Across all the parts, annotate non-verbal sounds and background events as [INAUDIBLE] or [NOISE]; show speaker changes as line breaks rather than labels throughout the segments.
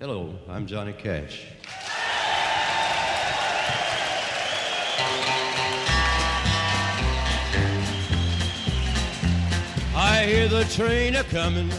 Hello, I'm Johnny Cash. I hear the train a coming.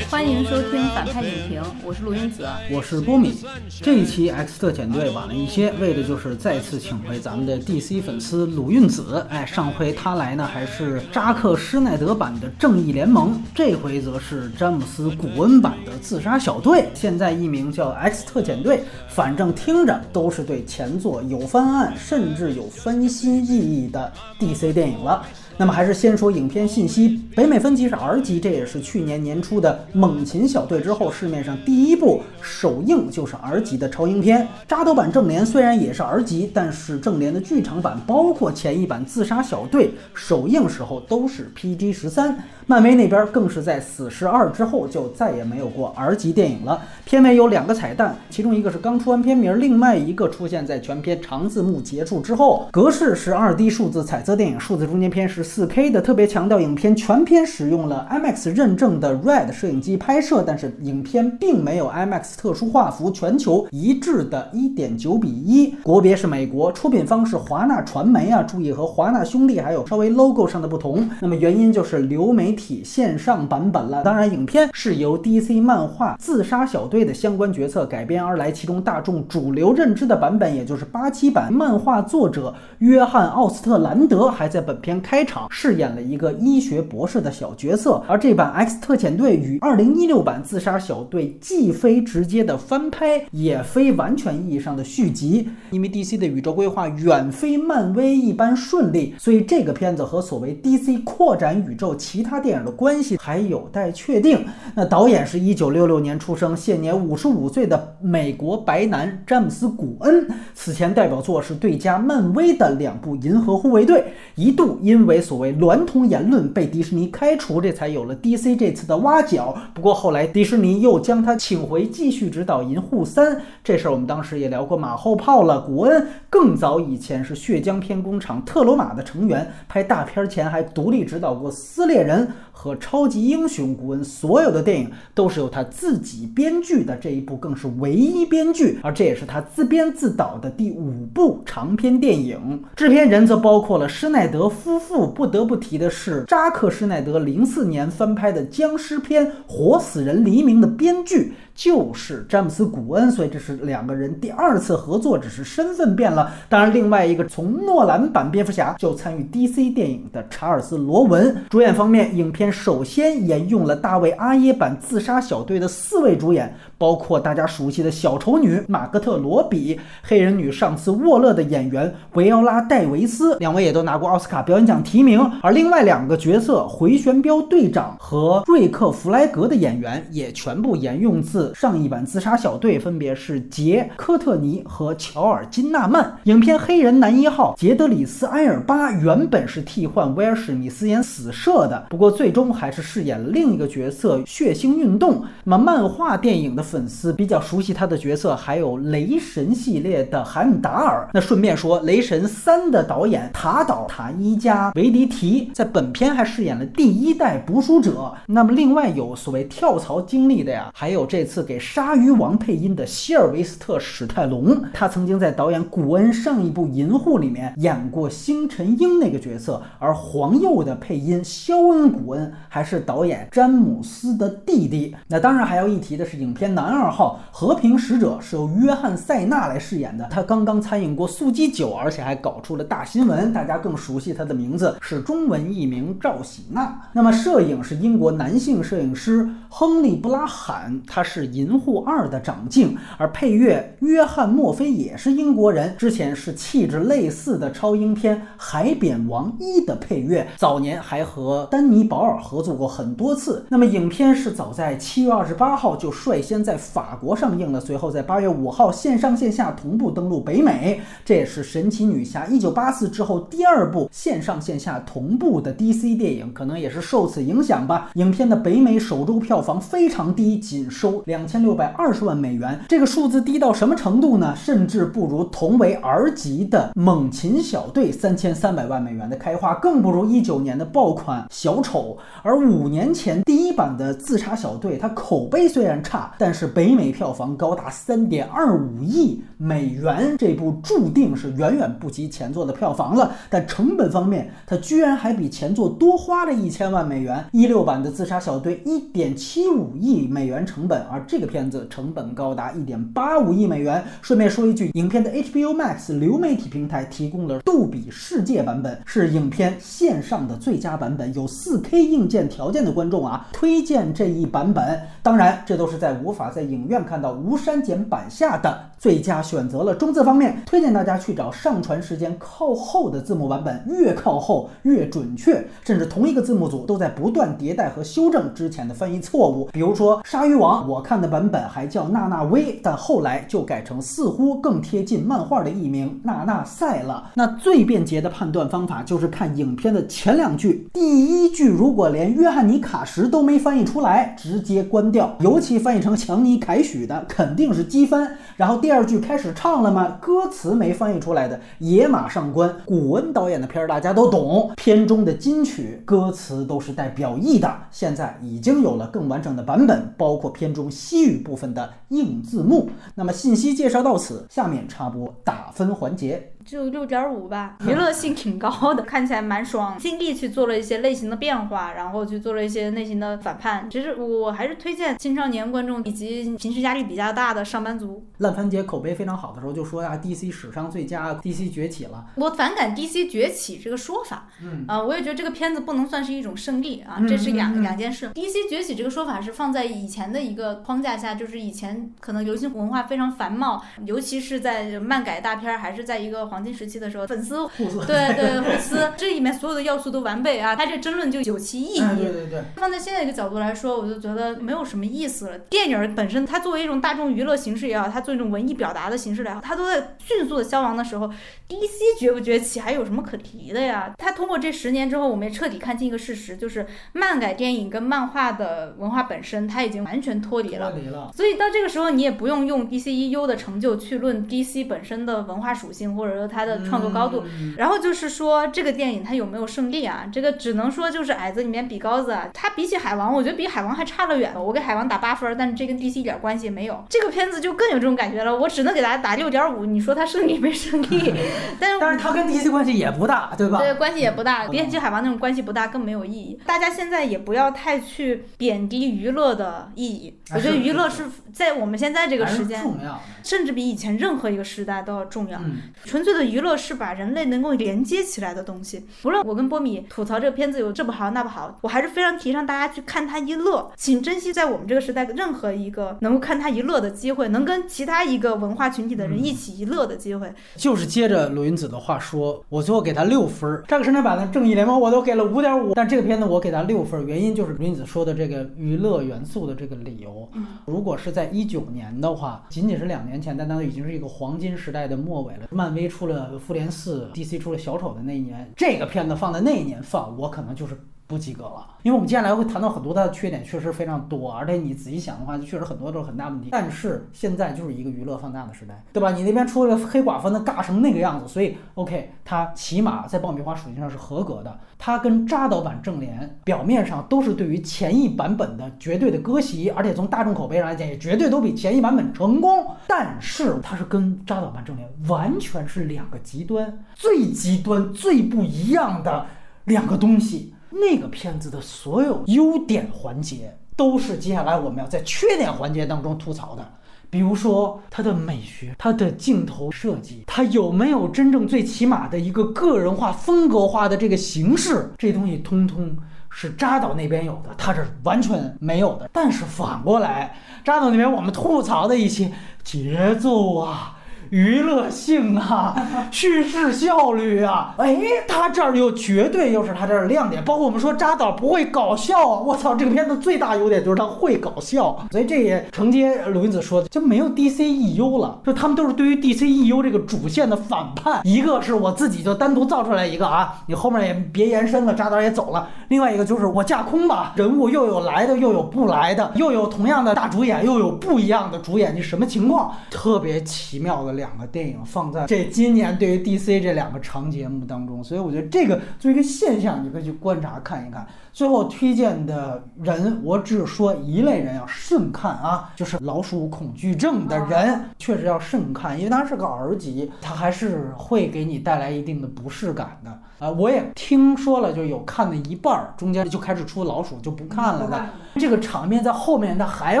欢迎收听反派影评，我是陆英子。
我是波米。这一期 X 特遣队晚了一些，为的就是再次请回咱们的 DC 粉丝鲁运子。哎，上回他来呢，还是扎克施耐德版的正义联盟，这回则是詹姆斯古恩版的自杀小队。现在一名叫 X 特遣队，反正听着都是对前作有翻案，甚至有翻新意义的 DC 电影了。那么还是先说影片信息，北美分级是 R 级，这也是去年年初的猛禽小队之后市面上第一部首映就是 R 级的超英片。扎斗版正联虽然也是 R 级，但是正联的剧场版包括前一版自杀小队首映时候都是 PG 十三。漫威那边更是在死侍二之后就再也没有过 R 级电影了。片尾有两个彩蛋，其中一个是刚出完片名，另外一个出现在全片长字幕结束之后。格式是二 D 数字彩色电影，数字中间片是四 K 的，特别强调影片全片使用了 IMAX 认证的 RED 摄影机拍摄，但是影片并没有 IMAX 特殊画幅，全球一致的1.9比1。国别是美国，出品方是华纳传媒啊，注意和华纳兄弟还有稍微 logo 上的不同。那么原因就是流媒体线上版本了。当然，影片是由 DC 漫画自杀小队的相关角色改编而来，其中大众主流认知的版本，也就是八七版，漫画作者约翰奥斯特兰德还在本片开场饰演了一个医学博士的小角色。而这版 X 特遣队与2016版自杀小队既非直接的翻拍，也非完全意义上的续集，因为 DC 的宇宙规划远非漫威一般顺利，所以这个片子和所谓 DC 扩展宇宙其他电影的关系还有待确定。那导演是一九六六年出生，现年五十五岁的美国白男詹姆斯·古恩。此前代表作是对家漫威的两部《银河护卫队》，一度因为所谓娈童言论被迪士尼开除，这才有了 DC 这次的挖角。不过后来迪士尼又将他请回继续指导《银护三》，这事儿我们当时也聊过马后炮了。古恩更早以前是血浆片工厂特罗马的成员，拍大片前还独立指导过《撕裂人》和《超级英雄》。古恩所有的电影都是由他自己编剧的，这一部更是唯一编剧，而这也是他自编自导的第五部长篇电影。制片人则包括了施耐德夫妇。不得不提的是，扎克施耐德零四年翻拍的僵尸片《活死人黎明》的编剧。就是詹姆斯·古恩，所以这是两个人第二次合作，只是身份变了。当然，另外一个从诺兰版蝙蝠侠就参与 DC 电影的查尔斯·罗文。主演方面，影片首先沿用了大卫·阿耶版自杀小队的四位主演，包括大家熟悉的小丑女马格特·罗比、黑人女上司沃勒的演员维奥拉·戴维斯，两位也都拿过奥斯卡表演奖提名。而另外两个角色回旋镖队长和瑞克·弗莱格的演员也全部沿用自。上一版自杀小队分别是杰科特尼和乔尔金纳曼。影片黑人男一号杰德里斯埃尔巴原本是替换威尔史密斯演死射的，不过最终还是饰演了另一个角色血腥运动。那么漫画电影的粉丝比较熟悉他的角色，还有雷神系列的海姆达尔。那顺便说，雷神三的导演塔岛塔伊加维迪提在本片还饰演了第一代捕鼠者。那么另外有所谓跳槽经历的呀，还有这次。给鲨鱼王配音的希尔维斯特·史泰龙，他曾经在导演古恩上一部《银护》里面演过星辰鹰那个角色，而黄鼬的配音肖恩·古恩还是导演詹姆斯的弟弟。那当然还要一提的是，影片男二号和平使者是由约翰·塞纳来饰演的，他刚刚参演过《速激九》，而且还搞出了大新闻，大家更熟悉他的名字是中文译名赵喜娜。那么摄影是英国男性摄影师亨利·布拉罕，他是。《银护二》的长镜，而配乐约翰·墨菲也是英国人，之前是气质类似的超英片《海扁王一》的配乐，早年还和丹尼·保尔合作过很多次。那么影片是早在七月二十八号就率先在法国上映了，随后在八月五号线上线下同步登陆北美，这也是神奇女侠一九八四之后第二部线上线下同步的 DC 电影，可能也是受此影响吧。影片的北美首周票房非常低，仅收两。千六百二十万美元。这个数字低到什么程度呢？甚至不如同为 R 级的猛禽小队三千三百万美元的开花，更不如一九年的爆款小丑。而五年前第一版的自杀小队，它口碑虽然差，但是北美票房高达三点二五亿美元，这部注定是远远不及前作的票房了。但成本方面，它居然还比前作多花了一千万美元。一六版的自杀小队一点七五亿美元成本，而这个片子成本高达一点八五亿美元。顺便说一句，影片的 HBO Max 流媒体平台提供了杜比世界版本，是影片线上的最佳版本，有四 K 硬件条件的观众啊，推荐这一版本。当然，这都是在无法在影院看到无删减版下的最佳选择了。中字方面，推荐大家去找上传时间靠后的字幕版本，越靠后越准确，甚至同一个字幕组都在不断迭代和修正之前的翻译错误。比如说《鲨鱼王》，我看的版本还叫娜娜威，但后来就改成似乎更贴近漫画的译名娜娜赛了。那最便捷的判断方法就是看影片的前两句，第一句如果连约翰尼卡什都没翻译出来，直接关掉，尤其翻译成强强尼凯许的，肯定是机翻。然后第二句开始唱了吗？歌词没翻译出来的野马上官。古恩导演的片儿大家都懂，片中的金曲歌词都是带表意的。现在已经有了更完整的版本，包括片中西语部分的硬字幕。那么信息介绍到此，下面插播打分环节。
就六点五吧，娱乐性挺高的，[LAUGHS] 看起来蛮爽。尽力去做了一些类型的变化，然后去做了一些类型的反叛。其实我还是推荐青少年观众以及平时压力比较大的上班族。
烂番茄口碑非常好的时候就说呀，DC 史上最佳，DC 崛起了。
我反感 DC 崛起这个说法，
嗯
啊、我也觉得这个片子不能算是一种胜利啊，这是两、两件事。DC 崛起这个说法是放在以前的一个框架下，就是以前可能流行文化非常繁茂，尤其是在漫改大片儿还是在一个黄金时期的时候，粉丝对对 [LAUGHS] 粉丝，这里面所有的要素都完备啊，它这争论就有其意义。
哎，对对对，
放在现在一个角度来说，我就觉得没有什么意思了。电影本身，它作为一种大众娱乐形式也好，它作为一种文艺表达的形式也好，它都在迅速的消亡的时候，DC 崛不崛起还有什么可提的呀？它通过这十年之后，我们也彻底看清一个事实，就是漫改电影跟漫画的文化本身，它已经完全脱离了。
脱离了。
所以到这个时候，你也不用用 DCEU 的成就去论 DC 本身的文化属性，或者说它的创作高度。
嗯
然后就是说，这个电影它有没有胜利啊？这个只能说就是矮子里面比高子啊。它比起海王，我觉得比海王还差了远了。我给海王打八分，但是这跟 DC 一点关系也没有。这个片子就更有这种感觉了，我只能给大家打六点五。你说它胜利没胜利？[LAUGHS] 但是
但是它跟 DC 关系也不大，对吧？
对，关系也不大，比起海王那种关系不大，更没有意义。大家现在也不要太去贬低娱乐的意义。
啊
我觉得娱乐是在我们现在这个时间，
重要。
甚至比以前任何一个时代都要重要。
嗯，
纯粹的娱乐是把人类能够连接起来的东西。无论我跟波米吐槽这个片子有这不好那不好，我还是非常提倡大家去看它一乐，请珍惜在我们这个时代任何一个能够看它一乐的机会，能跟其他一个文化群体的人一起一乐的机会。
就是接着鲁云子的话说，我最后给他六分儿。这个生产版的《正义联盟》我都给了五点五，但这个片子我给他六分儿，原因就是鲁云子说的这个娱乐元素的这个理由。
嗯
如果是在一九年的话，仅仅是两年前，但那都已经是一个黄金时代的末尾了。漫威出出了《复联四》，DC 出了小丑的那一年，这个片子放在那一年放，我可能就是。不及格了，因为我们接下来会谈到很多它的缺点，确实非常多，而且你仔细想的话，确实很多都是很大问题。但是现在就是一个娱乐放大的时代，对吧？你那边出了黑寡妇，那尬成那个样子，所以 [LAUGHS] OK，它起码在爆米花属性上是合格的。它跟扎导版正联表面上都是对于前一版本的绝对的割席，而且从大众口碑上来讲，也绝对都比前一版本成功。但是它是跟扎导版正联完全是两个极端，最极端、最不一样的两个东西。那个片子的所有优点环节，都是接下来我们要在缺点环节当中吐槽的。比如说它的美学、它的镜头设计，它有没有真正最起码的一个个人化、风格化的这个形式，这东西通通是扎导那边有的，它是完全没有的。但是反过来，扎导那边我们吐槽的一些节奏啊。娱乐性啊，[LAUGHS] 叙事效率啊，哎，他这儿又绝对又是他这儿的亮点。包括我们说扎导不会搞笑啊，我操，这个片子最大优点就是他会搞笑，所以这也承接鲁云子说的，就没有 DCEU 了，就他们都是对于 DCEU 这个主线的反叛。一个是我自己就单独造出来一个啊，你后面也别延伸了，扎导也走了。另外一个就是我架空吧，人物又有来的，又有不来的，又有同样的大主演，又有不一样的主演，你什么情况？特别奇妙的两个电影放在这今年对于 DC 这两个长节目当中，所以我觉得这个作为一个现象，你可以去观察看一看。最后推荐的人，我只说一类人要慎看啊，就是老鼠恐惧症的人，确实要慎看，因为它是个儿级，它还是会给你带来一定的不适感的。啊，我也听说了，就有看的一半儿，中间就开始出老鼠就不看了的。这个场面在后面它还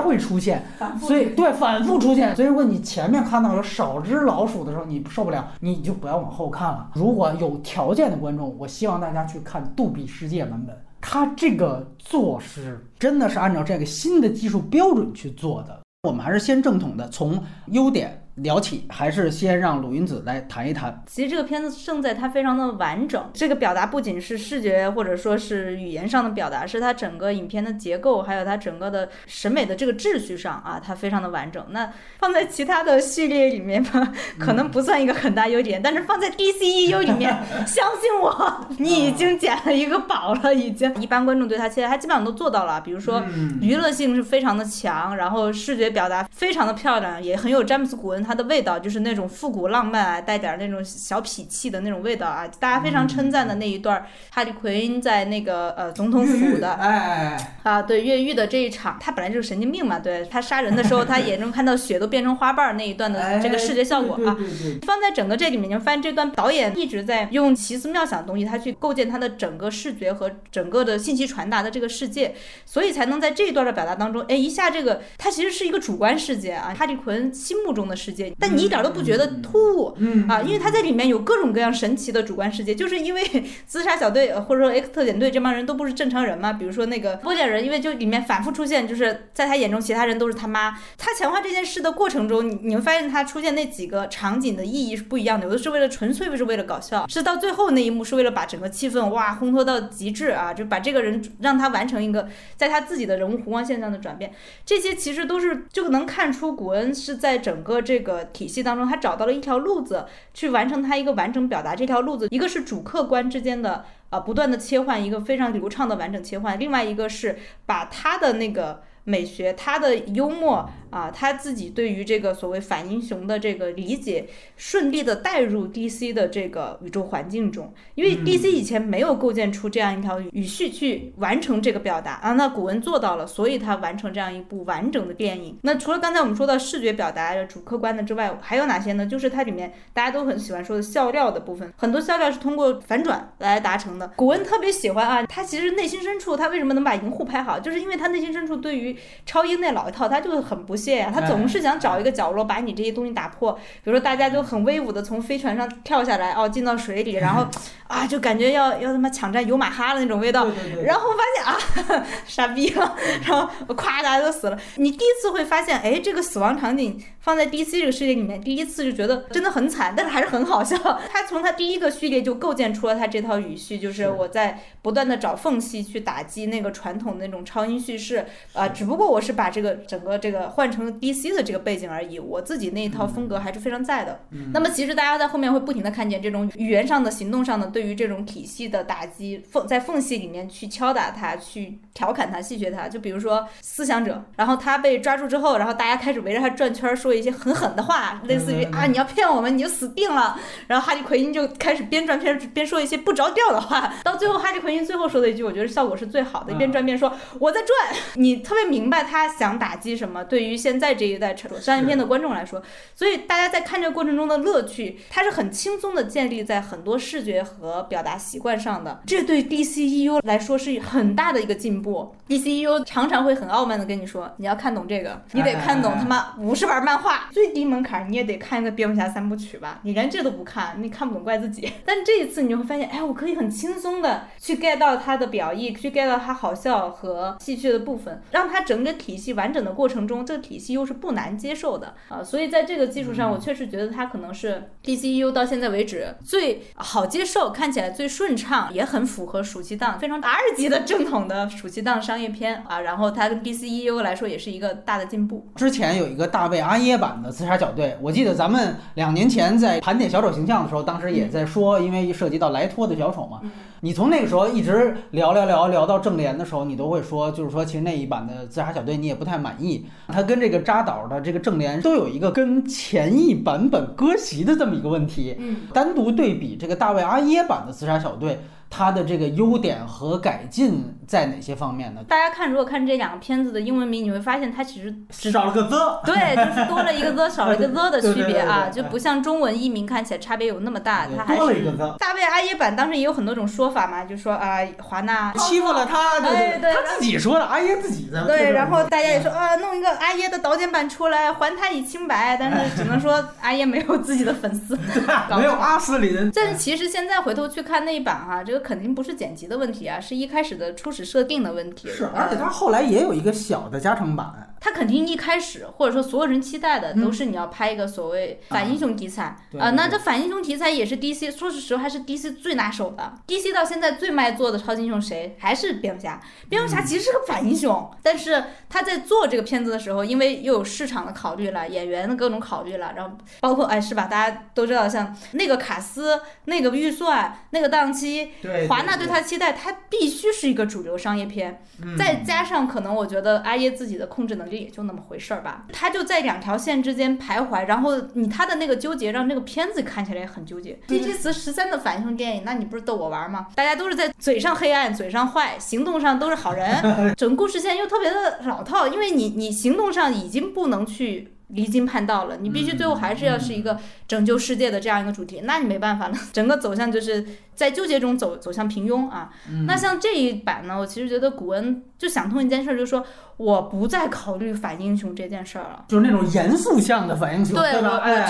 会出现，所以对反复出现。所以如果你前面看到有少只老鼠的时候，你受不了，你就不要往后看了。如果有条件的观众，我希望大家去看杜比世界版本。它这个做是真的是按照这个新的技术标准去做的。我们还是先正统的从优点。聊起，还是先让鲁云子来谈一谈。
其实这个片子胜在它非常的完整，这个表达不仅是视觉或者说是语言上的表达，是它整个影片的结构，还有它整个的审美的这个秩序上啊，它非常的完整。那放在其他的系列里面吧，可能不算一个很大优点，但是放在 DCEU 里面，[LAUGHS] 相信我，你已经捡了一个宝了，已经。一般观众对它期待，它基本上都做到了。比如说娱乐性是非常的强，然后视觉表达非常的漂亮，也很有詹姆斯古恩。它的味道就是那种复古浪漫啊，带点那种小痞气的那种味道啊，大家非常称赞的那一段，哈利奎因在那个呃总统府的，
哎
啊对越狱的这一场，他本来就是神经病嘛，对他杀人的时候，他眼中看到血都变成花瓣那一段的这个视觉效果啊，放在整个这里面，你发现这段导演一直在用奇思妙想的东西，他去构建他的整个视觉和整个的信息传达的这个世界，所以才能在这一段的表达当中，哎一下这个它其实是一个主观世界啊，哈利奎因心目中的世界。但你一点都不觉得突兀，啊，因为他在里面有各种各样神奇的主观世界，就是因为 [LAUGHS] 自杀小队或者说 X 特遣队这帮人都不是正常人嘛，比如说那个波点人，因为就里面反复出现，就是在他眼中其他人都是他妈。他强化这件事的过程中，你你会发现他出现那几个场景的意义是不一样的，有的是为了纯粹是为了搞笑，是到最后那一幕是为了把整个气氛哇烘托到极致啊，就把这个人让他完成一个在他自己的人物弧光线上的转变，这些其实都是就能看出古恩是在整个这个。个体系当中，他找到了一条路子，去完成他一个完整表达。这条路子，一个是主客观之间的啊不断的切换，一个非常流畅的完整切换；另外一个是把他的那个美学，他的幽默。啊，他自己对于这个所谓反英雄的这个理解，顺利的带入 DC 的这个宇宙环境中，因为 DC 以前没有构建出这样一条语序去完成这个表达啊，那古文做到了，所以他完成这样一部完整的电影。那除了刚才我们说到视觉表达主客观的之外，还有哪些呢？就是它里面大家都很喜欢说的笑料的部分，很多笑料是通过反转来达成的。古文特别喜欢啊，他其实内心深处他为什么能把银护拍好，就是因为他内心深处对于超英那老一套，他就很不。呀，他总是想找一个角落把你这些东西打破。比如说，大家就很威武的从飞船上跳下来，哦，进到水里，然后 [LAUGHS] 啊，就感觉要要他妈抢占尤马哈的那种味道。然后发现啊，[LAUGHS] 傻逼了，然后咵，大家都死了。你第一次会发现，哎，这个死亡场景放在 DC 这个世界里面，第一次就觉得真的很惨，但是还是很好笑。他从他第一个序列就构建出了他这套语序，就是我在不断的找缝隙去打击那个传统的那种超音叙事。啊，只不过我是把这个整个这个换。成 DC 的这个背景而已，我自己那一套风格还是非常在的。那么其实大家在后面会不停的看见这种语言上的、行动上的对于这种体系的打击，缝在缝隙里面去敲打它，去调侃它、戏谑它。就比如说思想者，然后他被抓住之后，然后大家开始围着他转圈，说一些很狠的话，类似于啊你要骗我们你就死定了。然后哈利奎因就开始边转边边说一些不着调的话，到最后哈利奎因最后说的一句，我觉得效果是最好的，一边转边说我在转，你特别明白他想打击什么。对于现在这一代商业片的观众来说，所以大家在看这个过程中的乐趣，它是很轻松的建立在很多视觉和表达习惯上的。这对 DCEU 来说是很大的一个进步。DCEU 常常会很傲慢的跟你说，你要看懂这个，你得看懂他妈五十本漫画，最低门槛你也得看一个蝙蝠侠三部曲吧？你连这都不看，你看不懂怪自己。[LAUGHS] 但这一次你就会发现，哎，我可以很轻松的去 get 到他的表意，去 get 到他好笑和戏谑的部分，让他整个体系完整的过程中，这体系又是不难接受的啊、所以在这个基础上，我确实觉得它可能是 DCU 到现在为止最好接受、看起来最顺畅，也很符合暑期档非常 R 级的正统的暑期档商业片啊。然后它跟 DCEU 来说也是一个大的进步。
之前有一个大卫阿耶版的自杀小队，我记得咱们两年前在盘点小丑形象的时候，当时也在说，因为涉及到莱托的小丑嘛，你从那个时候一直聊聊聊聊到正联的时候，你都会说，就是说其实那一版的自杀小队你也不太满意，它跟这个扎导的这个正联都有一个跟前一版本割席的这么一个问题。
嗯，
单独对比这个大卫阿耶版的自杀小队，它的这个优点和改进在哪些方面呢？
大家看，如果看这两个片子的英文名，你会发现它其实只
少了个 the，
对，就是多了一个 the [LAUGHS] 少了一个 the 的区别啊，就不像中文译名看起来差别有那么大，它还是
多了一个 the，
大卫阿耶版当时也有很多种说法嘛，就说啊华纳
欺负了他，对
哎对
他自己说的，阿耶自己在
对，然后大家也说啊，弄一个阿耶的导剪版出来，还他以清白，但是只能说阿耶没有自己的粉丝，[LAUGHS] 搞
没有阿斯林，
但是其实现在回头去看那一版哈、这个肯定不是剪辑的问题啊，是一开始的初始设定的问题。
是，而且它后来也有一个小的加长版，
他肯定一开始或者说所有人期待的都是你要拍一个所谓反英雄题材啊、那这反英雄题材也是 DC，说实话还是 DC 最拿手的。DC 到现在最卖座的超级英雄谁？还是蝙蝠侠。蝙蝠侠其实是个反英雄，但是他在做这个片子的时候，因为又有市场的考虑了，演员的各种考虑了，然后包括哎是吧？大家都知道，像那个卡斯、那个预算、那个档期，华纳对他的期待，他必须是一个主流商业片。再加上可能我觉得阿耶自己的控制能力也就那么回事儿吧，他就在两条线之间徘徊，然后你他的那个纠结让这个片子看起来也很纠结。第七次十三的反英雄电影，那你不是逗我玩吗？大家都是在嘴上黑暗，嘴上坏，行动上都是好人，[LAUGHS] 整个故事线又特别的老套，因为你你行动上已经不能去。离经叛道了，你必须最后还是要是一个拯救世界的这样一个主题，那你没办法了，整个走向就是在纠结中走走向平庸啊。那像这一版呢，我其实觉得古恩就想通一件事儿，就是说我不再考虑反英雄这件事儿了。
就是那种严肃向的反英雄，
对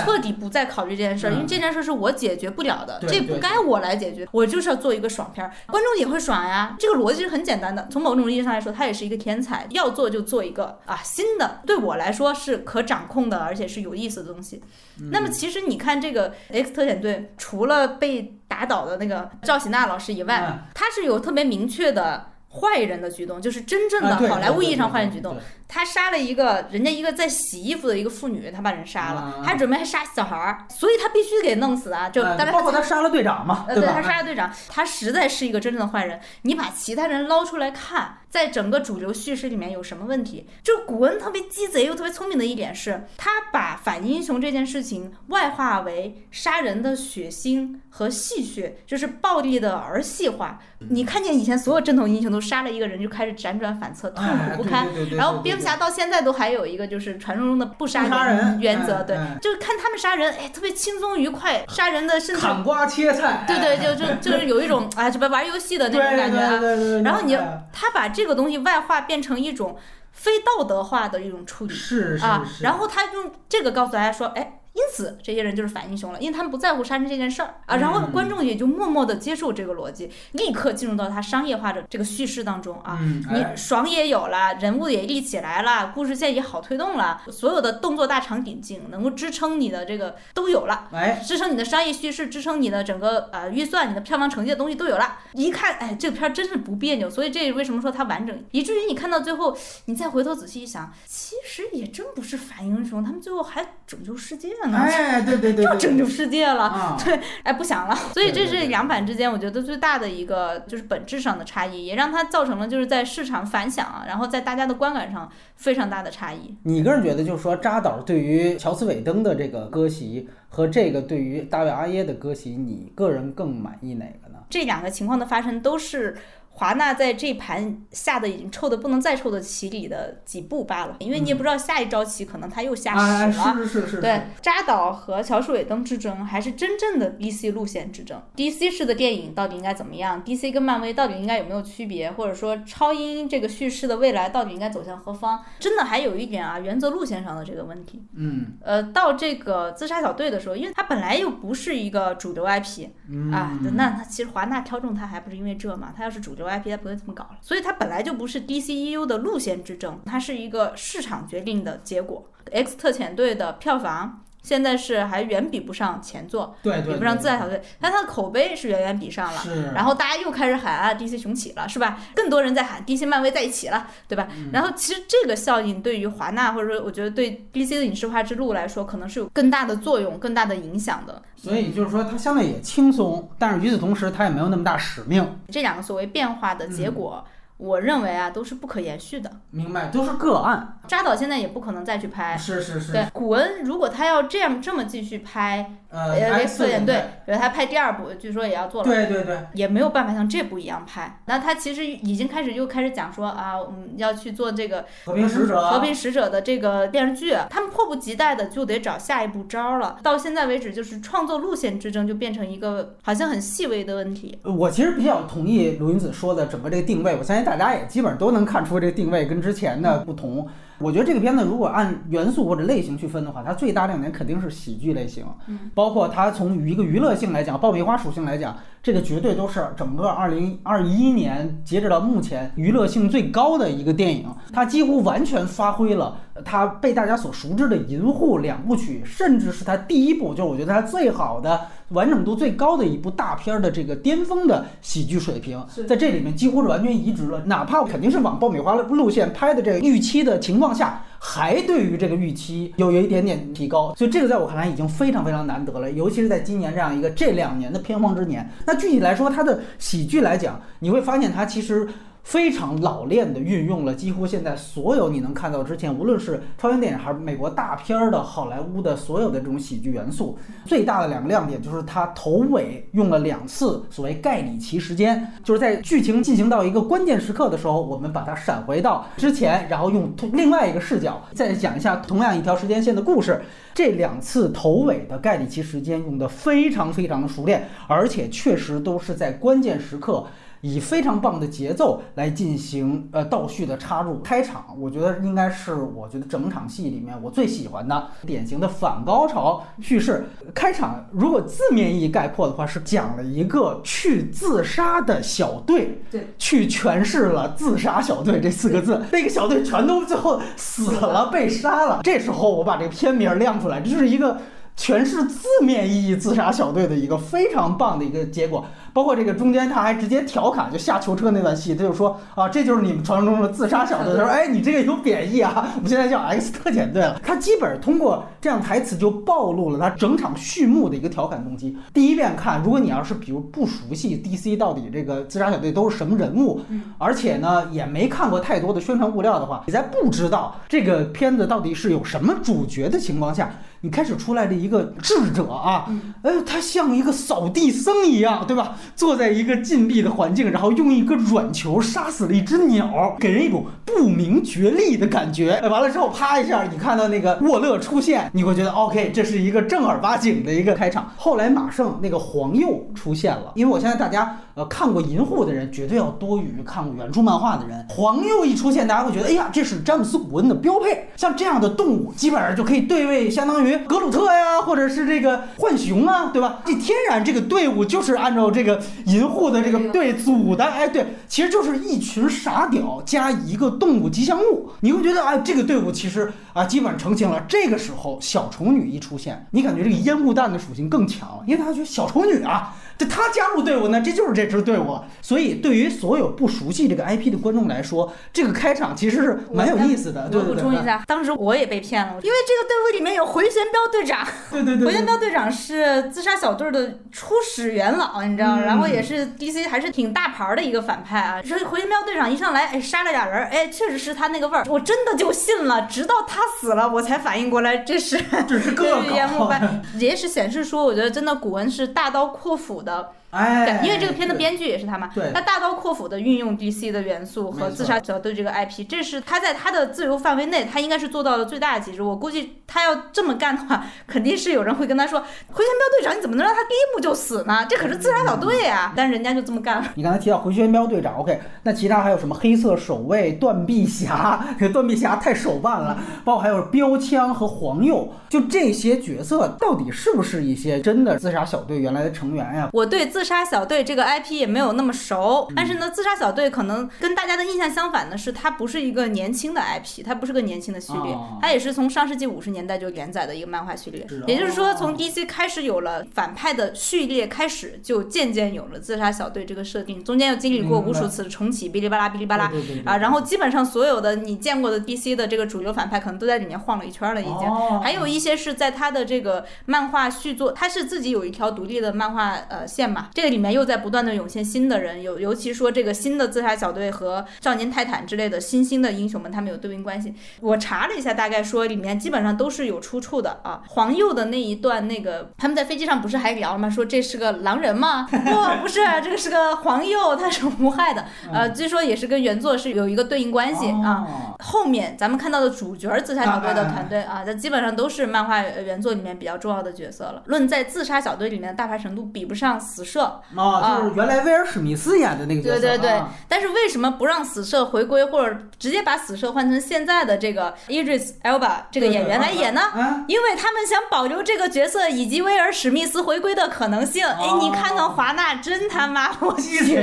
彻底不再考虑这件事儿，因为
嗯
这件事儿是我解决不了的，这不该我来解决，我就是要做一个爽片儿，观众也会爽呀。这个逻辑是很简单的，从某种意义上来说，他也是一个天才，要做就做一个啊新的，对我来说是可掌控的，而且是有意思的东西。
嗯
那么其实你看这个 X 特遣队，除了被打倒的那个赵喜娜老师以外，
嗯
他是有特别明确的。坏人的举动就是真正的好莱坞意义上坏人举动
对，
他杀了一个人家一个在洗衣服的一个妇女，他把人杀了，
啊
还准备还杀小孩儿，所以他必须给弄死啊！就
哎
当然
包括他杀了队长嘛，
呃，对？他杀了队长，他实在是一个真正的坏人。你把其他人捞出来看，在整个主流叙事里面有什么问题？就古恩特别鸡贼又特别聪明的一点是，他把反英雄这件事情外化为杀人的血腥和戏谑，就是暴力的儿戏化。你看见以前所有正统英雄都杀了一个人就开始辗转反侧，痛
哎
苦不堪。然后
对
蝙蝠侠到现在都还有一个就是传说中的不杀
人
原则，对
哎哎，
就是看他们杀人，哎，特别轻松愉快，杀人的甚至
砍瓜切菜，
对对，
哎
就就就 [LAUGHS] 是有一种啊，什么玩游戏的那种感觉啊。然后你
哎
他把这个东西外化变成一种非道德化的一种处理
是是，
然后他用这个告诉大家说，哎。因此，这些人就是反英雄了，因为他们不在乎杀人这件事儿啊。然后
嗯
观众也就默默的接受这个逻辑，立刻进入到他商业化的这个叙事当中啊。你爽也有了，人物也立起来了，故事线也好推动了，所有的动作大场景景能够支撑你的这个都有了。
哎，
支撑你的商业叙事，支撑你的整个呃预算、你的票房成绩的东西都有了。一看，哎，这个片儿真是不别扭，所以这为什么说它完整，以至于你看到最后，你再回头仔细一想，其实也真不是反英雄，他们最后还拯救世界呢。
哎，对对对，对
就拯救世界了，
啊，[LAUGHS]
对，哎，不想了，[LAUGHS] 所以这是两版之间我觉得最大的一个就是本质上的差异，也让它造成了就是在市场反响啊，然后在大家的观感上非常大的差异。
你个人觉得，就是说扎导对于乔斯韦登的这个割席和这个对于大卫阿耶的割席，你个人更满意哪个呢？
这两个情况的发生都是华纳在这盘下的已经臭的不能再臭的棋里的几步罢了，因为你也不知道下一招棋可能他又下
啊，
屎了。
是是是是，
对，扎导和乔舒韦登之争还是真正的 DC 路线之争。DC 式的电影到底应该怎么样？DC 跟漫威到底应该有没有区别？或者说超英这个叙事的未来到底应该走向何方？真的还有一点啊，原则路线上的这个问题。
嗯
呃，到这个自杀小队的时候，因为它本来又不是一个主流 IP，
嗯
啊，那那其实华纳挑中它还不是因为这嘛？它要是主流 IP，他不会这么搞了。所以它本来就不是 DCEU 的路线之争，它是一个市场决定的结果。X 特遣队的票房。现在是还远比不上前作，
对对，
比不上自杀小队，但它的口碑是远远比上了。
是。
然后大家又开始喊啊，DC 雄起了，是吧？更多人在喊 DC 漫威在一起了，对吧？然后其实这个效应对于华纳或者说我觉得对 DC 的影视化之路来说，可能是有更大的作用、更大的影响的。
所以就是说，它相对也轻松，但是与此同时，它也没有那么大使命。
这两个所谓变化的结果。我认为啊，都是不可延续的。
明白，都是个案。
扎导现在也不可能再去拍。
是是是。
对，古恩如果他要这样这么继续拍，
呃
，X 特遣队，比如他拍第二部，据说也要做了。
对对对。
也没有办法像这部一样拍。那他其实已经开始又开始讲说啊，我们要去做这个
和平使者，
和平使者的这个电视剧。他们迫不及待的就得找下一步招了。到现在为止，就是创作路线之争就变成一个好像很细微的问题。
我其实比较同意卢云子说的整个这个定位，我相信大家也基本上都。能看出这个定位跟之前的不同。我觉得这个片子如果按元素或者类型去分的话，它最大亮点肯定是喜剧类型。包括它从一个娱乐性来讲，爆米花属性来讲，这个绝对都是整个二零二一年截止到目前娱乐性最高的一个电影。它几乎完全发挥了它被大家所熟知的《银护》两部曲，甚至是他第一部，就是我觉得他最好的、完整度最高的一部大片的这个巅峰的喜剧水平，在这里面几乎是完全移植了。哪怕肯定是往爆米花路线拍的这个预期的情况。况下还对于这个预期有有一点点提高，所以这个在我看来已经非常非常难得了，尤其是在今年这样一个这两年的片荒之年。那具体来说，它的喜剧来讲，你会发现它其实。非常老练的运用了几乎现在所有你能看到之前，无论是超英电影还是美国大片儿的好莱坞的所有的这种喜剧元素，最大的两个亮点就是它头尾用了两次所谓盖里奇时间，就是在剧情进行到一个关键时刻的时候，我们把它闪回到之前，然后用另外一个视角再讲一下同样一条时间线的故事。这两次头尾的盖里奇时间用的非常非常的熟练，而且确实都是在关键时刻。以非常棒的节奏来进行呃倒叙的插入，开场我觉得应该是我觉得整场戏里面我最喜欢的典型的反高潮叙事。开场如果字面意义概括的话，是讲了一个去自杀的小队，
对，
去诠释了自杀小队这四个字，那个小队全都最后死了，被杀了。这时候我把这个片名亮出来，这是一个诠释字面意义自杀小队的一个非常棒的一个结果。包括这个中间他还直接调侃，就下囚车那段戏，他就说啊，这就是你们传说中的自杀小队。他说，哎，你这个有贬义啊，[LAUGHS] 我们现在叫 X 特遣队了。他基本通过这样台词就暴露了他整场序幕的一个调侃动机。第一遍看，如果你要是比如不熟悉 DC 到底这个自杀小队都是什么人物，而且呢也没看过太多的宣传物料的话，你在不知道这个片子到底是有什么主角的情况下，你开始出来的一个智者啊，呃，他像一个扫地僧一样，对吧？坐在一个禁闭的环境，然后用一个软球杀死了一只鸟，给人一种不明觉厉的感觉。哎，完了之后，啪一下，你看到那个沃勒出现，你会觉得 OK，这是一个正儿八经的一个开场。后来马上那个黄鼬出现了，因为我相信大家呃看过《银护》的人绝对要多于看过原著漫画的人。黄鼬一出现，大家会觉得，哎呀，这是詹姆斯·古恩的标配。像这样的动物，基本上就可以对位，相当于格鲁特呀，或者是这个浣熊啊，对吧？这天然这个队伍就是按照这个。银护的这个队组的，哎，对，其实就是一群傻屌加一个动物吉祥物，你会觉得哎，这个队伍其实啊，基本成型了。这个时候小丑女一出现，你感觉这个烟雾弹的属性更强，因为大家觉得小丑女啊。这他加入队伍呢，这就是这支队伍。所以对于所有不熟悉这个 IP 的观众来说，这个开场其实是蛮有意思的。我
补充一下，当时我也被骗了，因为这个队伍里面有回旋镖队长。
对对对。
回旋镖队长是自杀小队的初始元老，你知道，然后也是 DC 还是挺大牌的一个反派啊。说回旋镖队长一上来，哎，杀了俩人，哎，确实是他那个味儿，我真的就信了。直到他死了，我才反应过来这是
这是 [LAUGHS] 个
烟幕般。也是显示出，我觉得真的古文是大刀阔斧的。
哎，
因为这个片的编剧也是他嘛，
对，
他大刀阔斧的运用 DC 的元素和自杀小队这个 IP，这是他在他的自由范围内，他应该是做到了最大的极致。我估计他。要这么干的话，肯定是有人会跟他说，回旋镖队长你怎么能让他第一幕就死呢？这可是自杀小队呀！但是人家就这么干了。
你刚才提到回旋镖队长，OK，那其他还有什么黑色守卫、断臂侠？这 [LAUGHS] 断臂侠太手办了，包括还有标枪和黄鼬，就这些角色到底是不是一些真的自杀小队原来的成员呀？
我对自杀小队这个 IP 也没有那么熟，但是呢，自杀小队可能跟大家的印象相反的是，它不是一个年轻的 IP，它不是个年轻的序列
哦，
它也是从上世纪五十年代就连载的一个漫画序列。也就是说，从 DC 开始有了反派的序列开始，就渐渐有了自杀小队这个设定，中间又经历过无数次的重启，哔哩吧啦哔哩吧啦啊，然后基本上所有的你见过的 DC 的这个主流反派，可能都在里面晃了一圈了已经。
哦。
还有一些是在他的这个漫画续作，他是自己有一条独立的漫画呃线嘛，这个里面又在不断的涌现新的人，有尤其说这个新的自杀小队和少年泰坦之类的新兴的英雄们，他们有对应关系。我查了一下，大概说里面基本上都是有出处的啊。黄鼬的那一段，那个他们在飞机上不是还聊了吗？说这是个狼人吗？不，不是，这个是个黄鼬，他是无害的，呃，据说也是跟原作是有一个对应关系啊。
哦
后面咱们看到的主角自杀小队的团队啊，这基本上都是漫画原作里面比较重要的角色了。论在自杀小队里面的大牌程度，比不上死射。
啊，就是原来威尔史密斯演的那个角色，
对对对
啊
但是为什么不让死射回归，或者直接把死射换成现在的这个 Idris Elba 这个演员来演呢？
啊，
因为他们想保留这个角色以及威尔史密斯回归的可能性。哎，你看看华纳真他妈我去，[LAUGHS]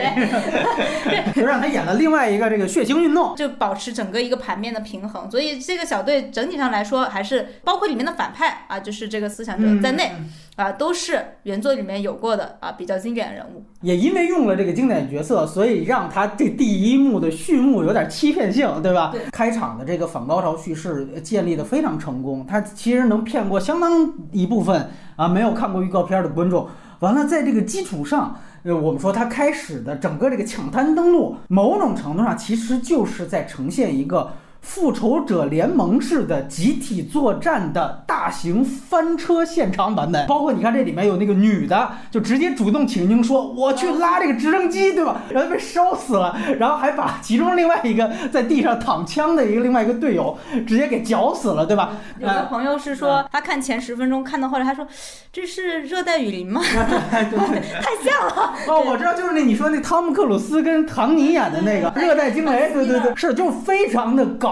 [LAUGHS]
就让他演了另外一个这个血腥运动。
就保持整个一个盘面的平衡。所以这个小队整体上来说，还是包括里面的反派啊，就是这个思想者在内。
嗯
啊，都是原作里面有过的啊，比较经典的人物。
也因为用了这个经典角色，所以让他这第一幕的序幕有点欺骗性，对吧？
对
开场的这个反高潮叙事呃建立的非常成功，他其实能骗过相当一部分啊没有看过预告片的观众。完了，在这个基础上，呃，我们说他开始的整个这个抢滩登陆，某种程度上其实就是在呈现一个。复仇者联盟式的集体作战的大型翻车现场版本，包括你看这里面有那个女的，就直接主动请缨说我去拉这个直升机，对吧？然后被烧死了，然后还把其中另外一个在地上躺枪的一个另外一个队友直接给绞死了，对吧？
有个朋友是说，他看前十分钟，看到后来他说，这是热带雨林吗？[LAUGHS] 太像了。
哦，我知道，就是那你说那汤姆克鲁斯跟唐尼演的那个《热带惊雷》，对对对，是就非常的搞。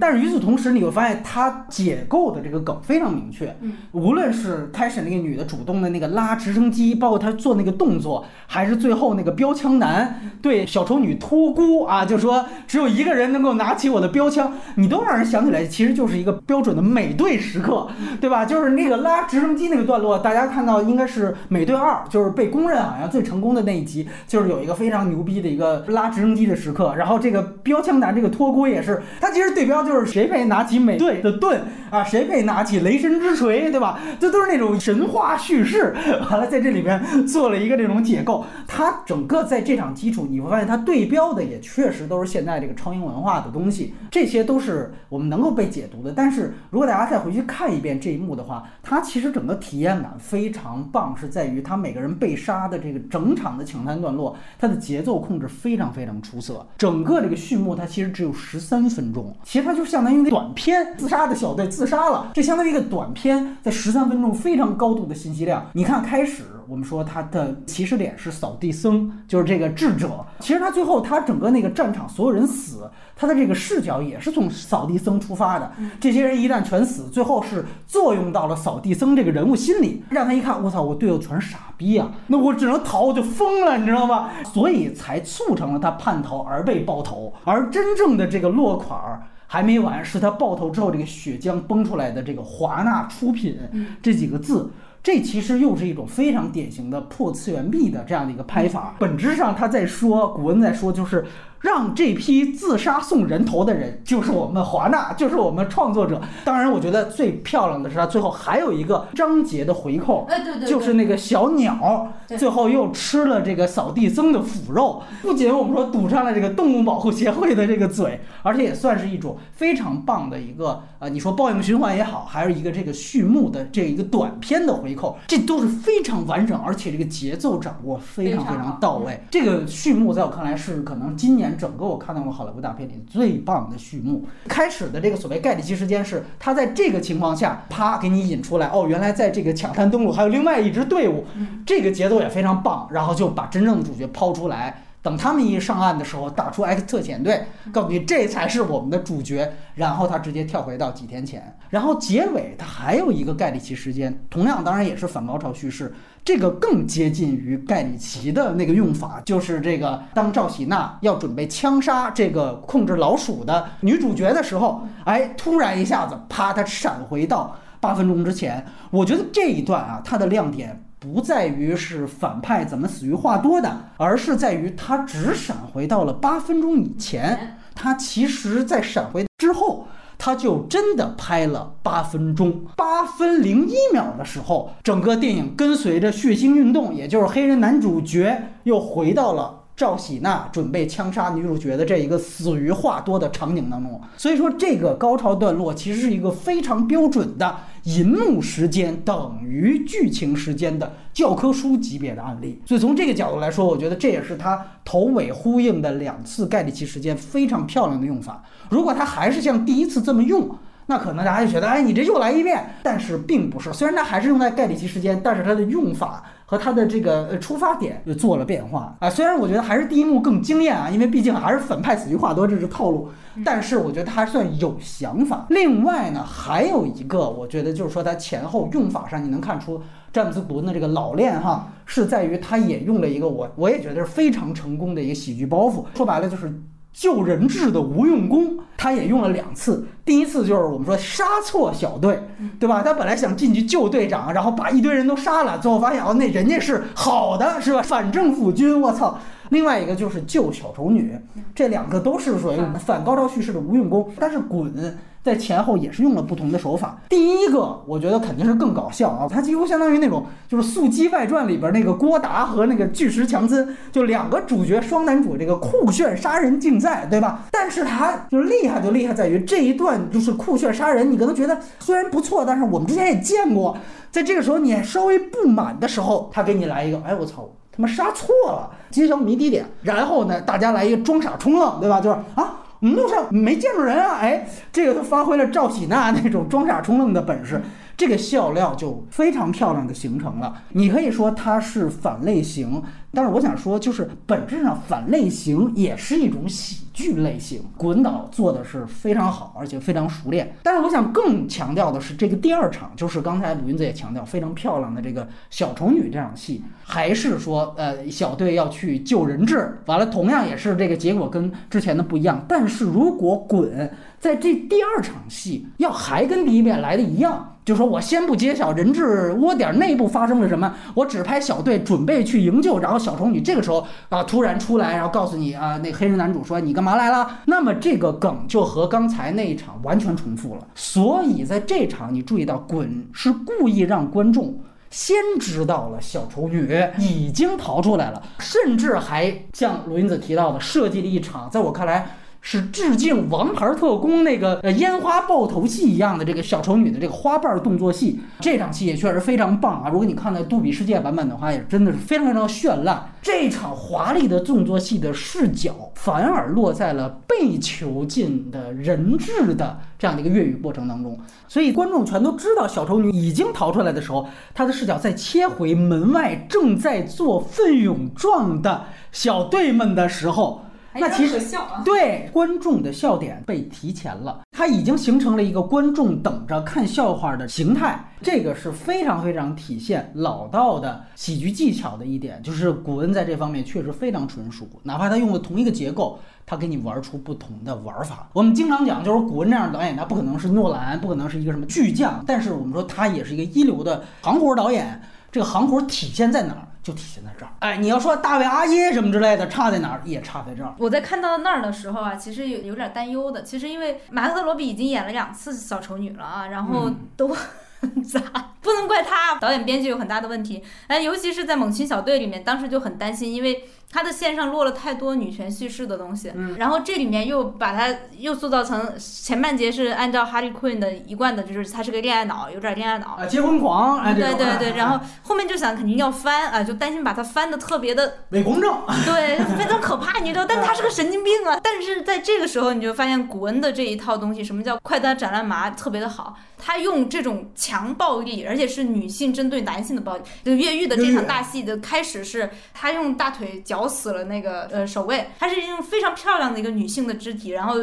但是与此同时，你会发现它解构的这个梗非常明确。无论是开始那个女的主动的那个拉直升机，包括她做那个动作，还是最后那个标枪男对小丑女托孤啊，就说只有一个人能够拿起我的标枪，你都让人想起来，其实就是一个标准的美队时刻，对吧？就是那个拉直升机那个段落，大家看到应该是《美队二》，就是被公认好像最成功的那一集，就是有一个非常牛逼的一个拉直升机的时刻。然后这个标枪男这个托孤也是，他其实对标就是谁配拿起美队的盾啊，谁配拿起雷神之锤，对吧？这都是那种神话叙事。[LAUGHS] 完了，在这里面做了一个这种解构，它整个在这场基础，你会发现它对标的也确实都是现在这个超英文化的东西，这些都是我们能够被解读的。但是如果大家再回去看一遍这一幕的话，它其实整个体验感非常棒，是在于他每个人被杀的这个整场的抢滩段落，它的节奏控制非常非常出色。整个这个序幕它其实只有十三分钟，其实它就相当于一个短片，自杀的小队自杀了，这相当于一个短片，在十三分钟非常高度的信息量。你看开始我们说他的起始点是扫地僧，就是这个智者。其实他最后他整个那个战场所有人死，他的这个视角也是从扫地僧出发的。这些人一旦全死，最后是作用到了扫地僧这个人物心里，让他一看，我操，我队友全是傻逼啊，那我只能逃，我就疯了，你知道吗？所以才促成了他叛逃而被爆头，而真正的这个落款儿。还没完，是他爆头之后这个血浆崩出来的这个华纳出品这几个字，这其实又是一种非常典型的破次元壁的这样的一个拍法。本质上他在说，古恩在说，就是让这批自杀送人头的人，就是我们华纳，[LAUGHS] 就是我们创作者。当然，我觉得最漂亮的是他最后还有一个章节的回扣，
哎，对对，
就是那个小鸟，最后又吃了这个扫地僧的腐肉，不仅我们说堵上了这个动物保护协会的这个嘴，而且也算是一种非常棒的一个呃，你说报应循环也好，还是一个这个序幕的这一个短片的回扣，这都是非常完整，而且这个节奏掌握非常非常到位。这个序幕在我看来是可能今年现整个我看到过好莱坞大片里最棒的序幕。开始的这个所谓盖里奇时间是他在这个情况下，啪给你引出来，哦，原来在这个抢滩登陆还有另外一支队伍，这个节奏也非常棒，然后就把真正的主角抛出来。等他们一上岸的时候，打出 X 特遣队，告诉你这才是我们的主角。然后他直接跳回到几天前，然后结尾他还有一个盖里奇时间，同样当然也是反高潮叙事，这个更接近于盖里奇的那个用法，就是这个当赵喜娜要准备枪杀这个控制老鼠的女主角的时候，哎，突然一下子啪，他闪回到八分钟之前。我觉得这一段啊，它的亮点。不在于是反派怎么死于话多的，而是在于他只闪回到了八分钟以前。他其实，在闪回之后，他就真的拍了八分钟，八分零一秒的时候，整个电影跟随着血腥运动，也就是黑人男主角又回到了。赵喜娜准备枪杀女主角的这一个死于话多的场景当中，所以说这个高潮段落其实是一个非常标准的银幕时间等于剧情时间的教科书级别的案例。所以从这个角度来说，我觉得这也是他头尾呼应的两次盖里奇时间非常漂亮的用法。如果他还是像第一次这么用，那可能大家就觉得，哎，你这又来一遍。但是并不是，虽然它还是用在盖里奇时间，但是它的用法。和他的这个呃出发点又做了变化啊，虽然我觉得还是第一幕更惊艳啊，因为毕竟还是反派死于话多这是套路，但是我觉得他还算有想法。另外呢，还有一个我觉得就是说他前后用法上你能看出詹姆斯·古恩的这个老练哈，是在于他也用了一个我我也觉得是非常成功的一个喜剧包袱，说白了就是。救人质的无用功，他也用了两次。第一次就是我们说杀错小队，对吧？他本来想进去救队长，然后把一堆人都杀了，最后发现哦，那人家是好的，是吧？反政府军，我操！另外一个就是救小丑女，这两个都是属于反高潮叙事的无用功，但是滚。在前后也是用了不同的手法。第一个，我觉得肯定是更搞笑啊，它几乎相当于那种就是《速激外传》里边那个郭达和那个巨石强森，就两个主角双男主这个酷炫杀人竞赛，对吧？但是他就厉害就厉害在于这一段就是酷炫杀人，你可能觉得虽然不错，但是我们之前也见过，在这个时候你稍微不满的时候，他给你来一个，哎我操，他妈杀错了，揭晓谜底点，然后呢，大家来一个装傻充愣，对吧？就是啊。路上没见着人啊！哎，这个他发挥了赵喜娜那种装傻充愣的本事，这个笑料就非常漂亮的形成了。你可以说它是反类型。但是我想说，就是本质上反类型也是一种喜剧类型。滚导做的是非常好，而且非常熟练。但是我想更强调的是，这个第二场就是刚才鲁云子也强调非常漂亮的这个小丑女这场戏，还是说呃小队要去救人质，完了同样也是这个结果跟之前的不一样。但是如果滚在这第二场戏要还跟第一遍来的一样。就说我先不揭晓人质窝点内部发生了什么，我只派小队准备去营救，然后小丑女这个时候啊突然出来，然后告诉你啊，那黑人男主说你干嘛来了？那么这个梗就和刚才那一场完全重复了。所以在这场你注意到，滚是故意让观众先知道了小丑女已经逃出来了，甚至还像罗云子提到的设计了一场，在我看来。是致敬《王牌特工》那个烟花爆头戏一样的这个小丑女的这个花瓣动作戏，这场戏也确实非常棒啊！如果你看那杜比世界版本的话，也真的是非常非常绚烂。这场华丽的动作戏的视角反而落在了被囚禁的人质的这样的一个越狱过程当中，所以观众全都知道小丑女已经逃出来的时候，她的视角在切回门外正在做奋勇状的小队们的时候。那其实对观众的笑点被提前了，它已经形成了一个观众等着看笑话的形态，这个是非常非常体现老道的喜剧技巧的一点，就是古恩在这方面确实非常纯熟，哪怕他用了同一个结构，他给你玩出不同的玩法。我们经常讲，就是古恩这样的导演，他不可能是诺兰，不可能是一个什么巨匠，但是我们说他也是一个一流的行活导演。这个行活体现在哪儿？就体现在这儿。哎，你要说大卫阿耶什么之类的，差在哪儿？也差在这儿。
我在看到那儿的时候啊，其实有有点担忧的。其实因为马克·罗比已经演了两次小丑女了啊，然后都很砸，不能怪他，导演编剧有很大的问题。哎，尤其是在《猛禽小队》里面，当时就很担心，因为他的线上落了太多女权叙事的东西，
嗯
然后这里面又把它又塑造成前半节是按照哈利 Quinn 的一贯的，就是他是个恋爱脑，有点恋爱脑。
啊，结婚狂，哎，
对对对，
哎
然后后面就想肯定要翻啊，就担心把他翻的特别的
伪公正，[LAUGHS] [LAUGHS]
对，非常可怕，你知道，但他是个神经病啊。但是在这个时候，你就发现古恩的这一套东西，什么叫快刀斩乱麻，特别的好。他用这种强暴力，而且是女性针对男性的暴力。就越狱的这场大戏的开始是，他用大腿绞死了那个呃守卫，她是一种非常漂亮的一个女性的肢体，然后。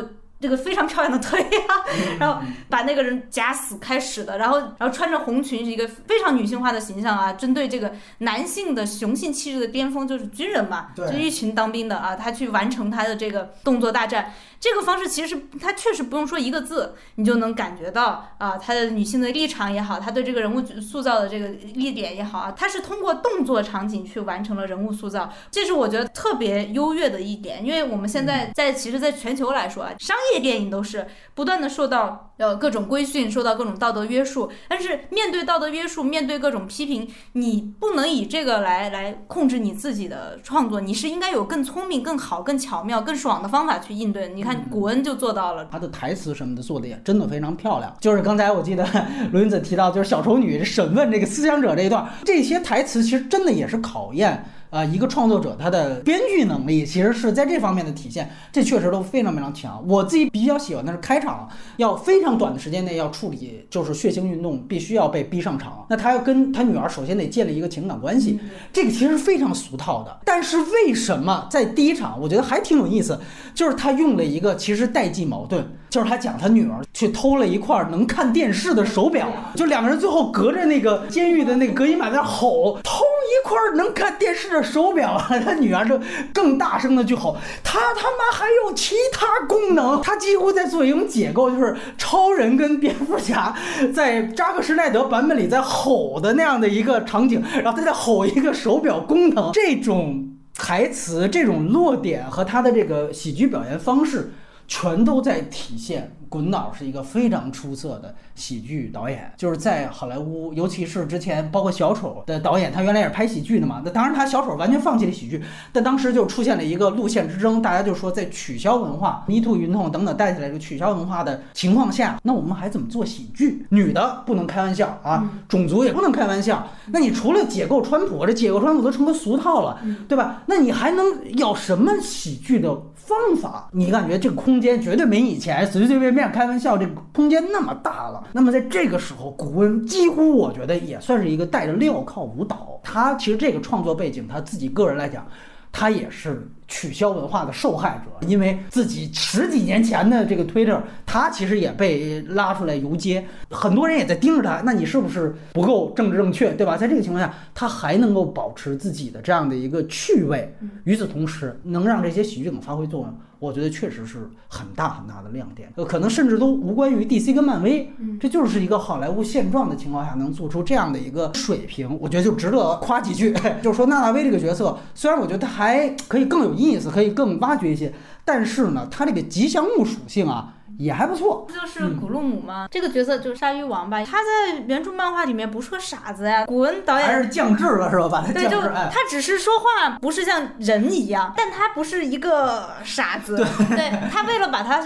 这个非常漂亮的腿啊，[LAUGHS] 然后把那个人夹死开始的，然后然后穿着红裙是一个非常女性化的形象啊，针对这个男性的雄性气质的巅峰就是军人嘛，
对
就一群当兵的啊，他去完成他的这个动作大战。这个方式其实他确实不用说一个字，你就能感觉到啊，他的女性的立场也好，他对这个人物塑造的这个立点也好啊，他是通过动作场景去完成了人物塑造，这是我觉得特别优越的一点。因为我们现在在其实，在全球来说啊，商业电影都是不断的受到呃各种规训，受到各种道德约束，但是面对道德约束，面对各种批评，你不能以这个来来控制你自己的创作，你是应该有更聪明、更好、更巧妙、更爽的方法去应对。你看古恩就做到了。
他的台词什么的做的也真的非常漂亮。就是刚才我记得 [LAUGHS] 罗云子提到，就是小丑女审问这个思想者这一段，这些台词其实真的也是考验。啊，一个创作者他的编剧能力其实是在这方面的体现，这确实都非常非常强。我自己比较喜欢的是开场要非常短的时间内要处理，就是血腥运动必须要被逼上场，那他要跟他女儿首先得建立一个情感关系，这个其实非常俗套的。但是为什么在第一场我觉得还挺有意思，就是他用了一个其实代际矛盾，就是他讲他女儿去偷了一块能看电视的手表，就两个人最后隔着那个监狱的那个隔音板在那吼，偷一块能看电视的手表啊，[LAUGHS] 他女儿就更大声的去吼，他他妈还有其他功能，他几乎在做一种解构，就是超人跟蝙蝠侠在扎克施耐德版本里在吼的那样的一个场景，然后他在吼一个手表功能，这种台词、这种落点和他的这个喜剧表现方式。全都在体现滚导是一个非常出色的喜剧导演，就是在好莱坞，尤其是之前包括小丑的导演，他原来也是拍喜剧的嘛。那当然他小丑完全放弃了喜剧，但当时就出现了一个路线之争，大家就说在取消文化、Me Too 运动等等带起来这个取消文化的情况下，那我们还怎么做喜剧？女的不能开玩笑啊，种族也不能开玩笑。那你除了解构川普，这解构川普都成个俗套了，对吧？那你还能要什么喜剧的方法？你感觉这个空间绝对没以前随随便便开玩笑这个空间那么大了。那么在这个时候，古恩几乎我觉得也算是一个带着镣铐舞蹈。他其实这个创作背景，他自己个人来讲，他也是取消文化的受害者，因为自己十几年前的这个 Twitter，他其实也被拉出来游街，很多人也在盯着他。那你是不是不够政治正确，对吧？在这个情况下，他还能够保持自己的这样的一个趣味，与此同时能让这些喜剧梗发挥作用，我觉得确实是很大很大的亮点。呃，可能甚至都无关于 DC 跟漫威，这就是一个好莱坞现状的情况下能做出这样的一个水平，我觉得就值得夸几句。[LAUGHS] 就是说娜娜威这个角色，虽然我觉得还可以更有意意思，可以更挖掘一些，但是呢，它这个吉祥物属性啊也还不错。
不就是古鲁姆吗？这个角色就是鲨鱼王吧？他在原著漫画里面不是个傻子呀。古恩导演
还是降智了是吧？把他
对，就
降智，哎，
他只是说话不是像人一样，但他不是一个傻子。对他为了把他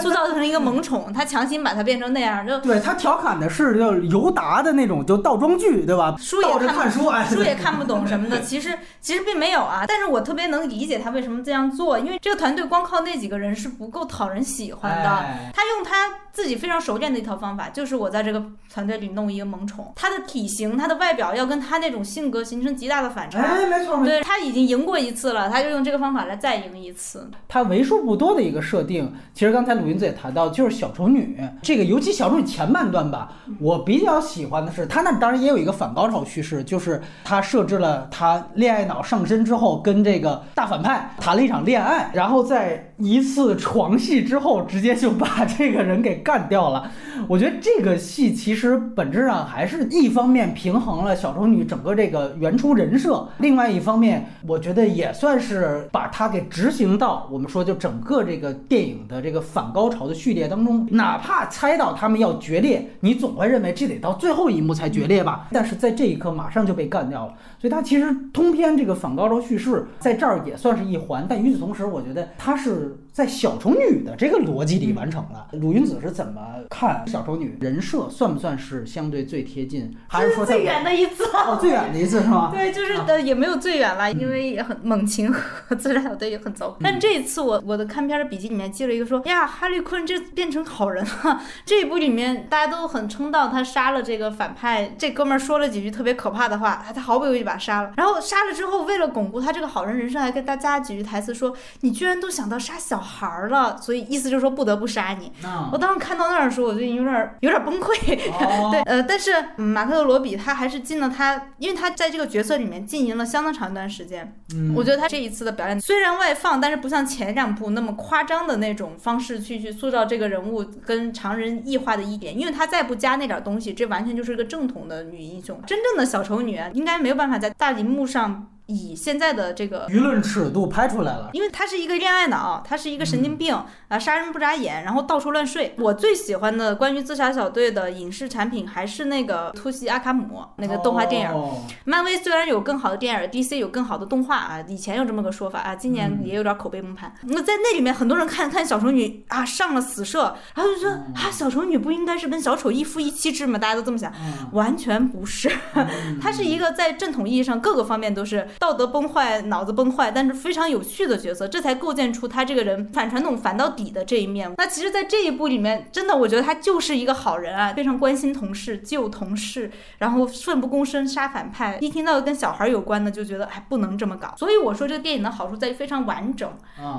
塑造成一个萌宠，他强行把他变成那样，就
对他调侃的是叫尤达的那种就倒装句，对吧？
书也看不
看书，哎，
书也看不懂什么的，[LAUGHS] 其实其实并没有啊。但是我特别能理解他为什么这样做，因为这个团队光靠那几个人是不够讨人喜欢的。
哎
他用他自己非常熟练的一套方法，就是我在这个团队里弄一个萌宠，他的体型、他的外表要跟他那种性格形成极大的反差。
哎，没错没错。
对他已经赢过一次了，他就用这个方法来再赢一次。
他为数不多的一个设定，其实刚才鲁云子也谈到，就是小丑女这个，尤其小丑女前半段吧，我比较喜欢的是，他那当然也有一个反高潮叙事，就是他设置了他恋爱脑上身之后，跟这个大反派谈了一场恋爱，然后在。一次床戏之后，直接就把这个人给干掉了。我觉得这个戏其实本质上还是一方面平衡了小丑女整个这个原初人设，另外一方面，我觉得也算是把它给执行到我们说就整个这个电影的这个反高潮的序列当中。哪怕猜到他们要决裂，你总会认为这得到最后一幕才决裂吧？但是在这一刻马上就被干掉了。所以它其实通篇这个反高潮叙事在这儿也算是一环，但与此同时，我觉得它是是在小丑女的这个逻辑里完成了。鲁云子是怎么看小丑女人设？算不算是相对最贴近？还是说
最远的一次？
哦，最远的一次是吗？[LAUGHS]
对，就是呃也没有最远了，因为也很猛禽和自杀小队也很糟。但这一次我我的看片的笔记里面记了一个说呀，哈利坤这变成好人了。[LAUGHS] 这一部里面大家都很称道，他杀了这个反派，这哥们儿说了几句特别可怕的话，他他毫不犹豫把他杀了。然后杀了之后，为了巩固他这个好人人设，还跟大家几句台词说：“你居然都想到杀小孩儿了。”所以意思就是说不得不杀你。我当时看到那儿的时候，我就有点有点崩溃。[LAUGHS] 对，呃，但是马克·罗比他还是进了他，因为他在这个角色里面经营了相当长一段时间。
嗯，
我觉得他这一次的表演虽然外放，但是不像前两部那么夸张的那种方式去去塑造这个人物跟常人异化的一点，因为他再不加那点东西，这完全就是一个正统的女英雄。真正的小丑女应该没有办法在大荧幕上。以现在的这个
舆论尺度拍出来了，
因为他是一个恋爱脑，他是一个神经病啊，杀人不眨眼，然后到处乱睡。我最喜欢的关于自杀小队的影视产品还是那个突袭阿卡姆那个动画电影。漫威虽然有更好的电影，DC 有更好的动画啊，以前有这么个说法啊，今年也有点口碑崩盘。那在那里面，很多人看看小丑女啊上了死社，然后就说啊，小丑女不应该是跟小丑一夫一妻制吗？大家都这么想，完全不是，[LAUGHS] 她是一个在正统意义上各个方面都是。道德崩坏，脑子崩坏，但是非常有趣的角色，这才构建出他这个人反传统、反到底的这一面。那其实，在这一部里面，真的，我觉得他就是一个好人啊，非常关心同事、救同事，然后奋不顾身杀反派。[LAUGHS] 一听到跟小孩有关的，就觉得哎，不能这么搞。所以我说，这个电影的好处在于非常完整。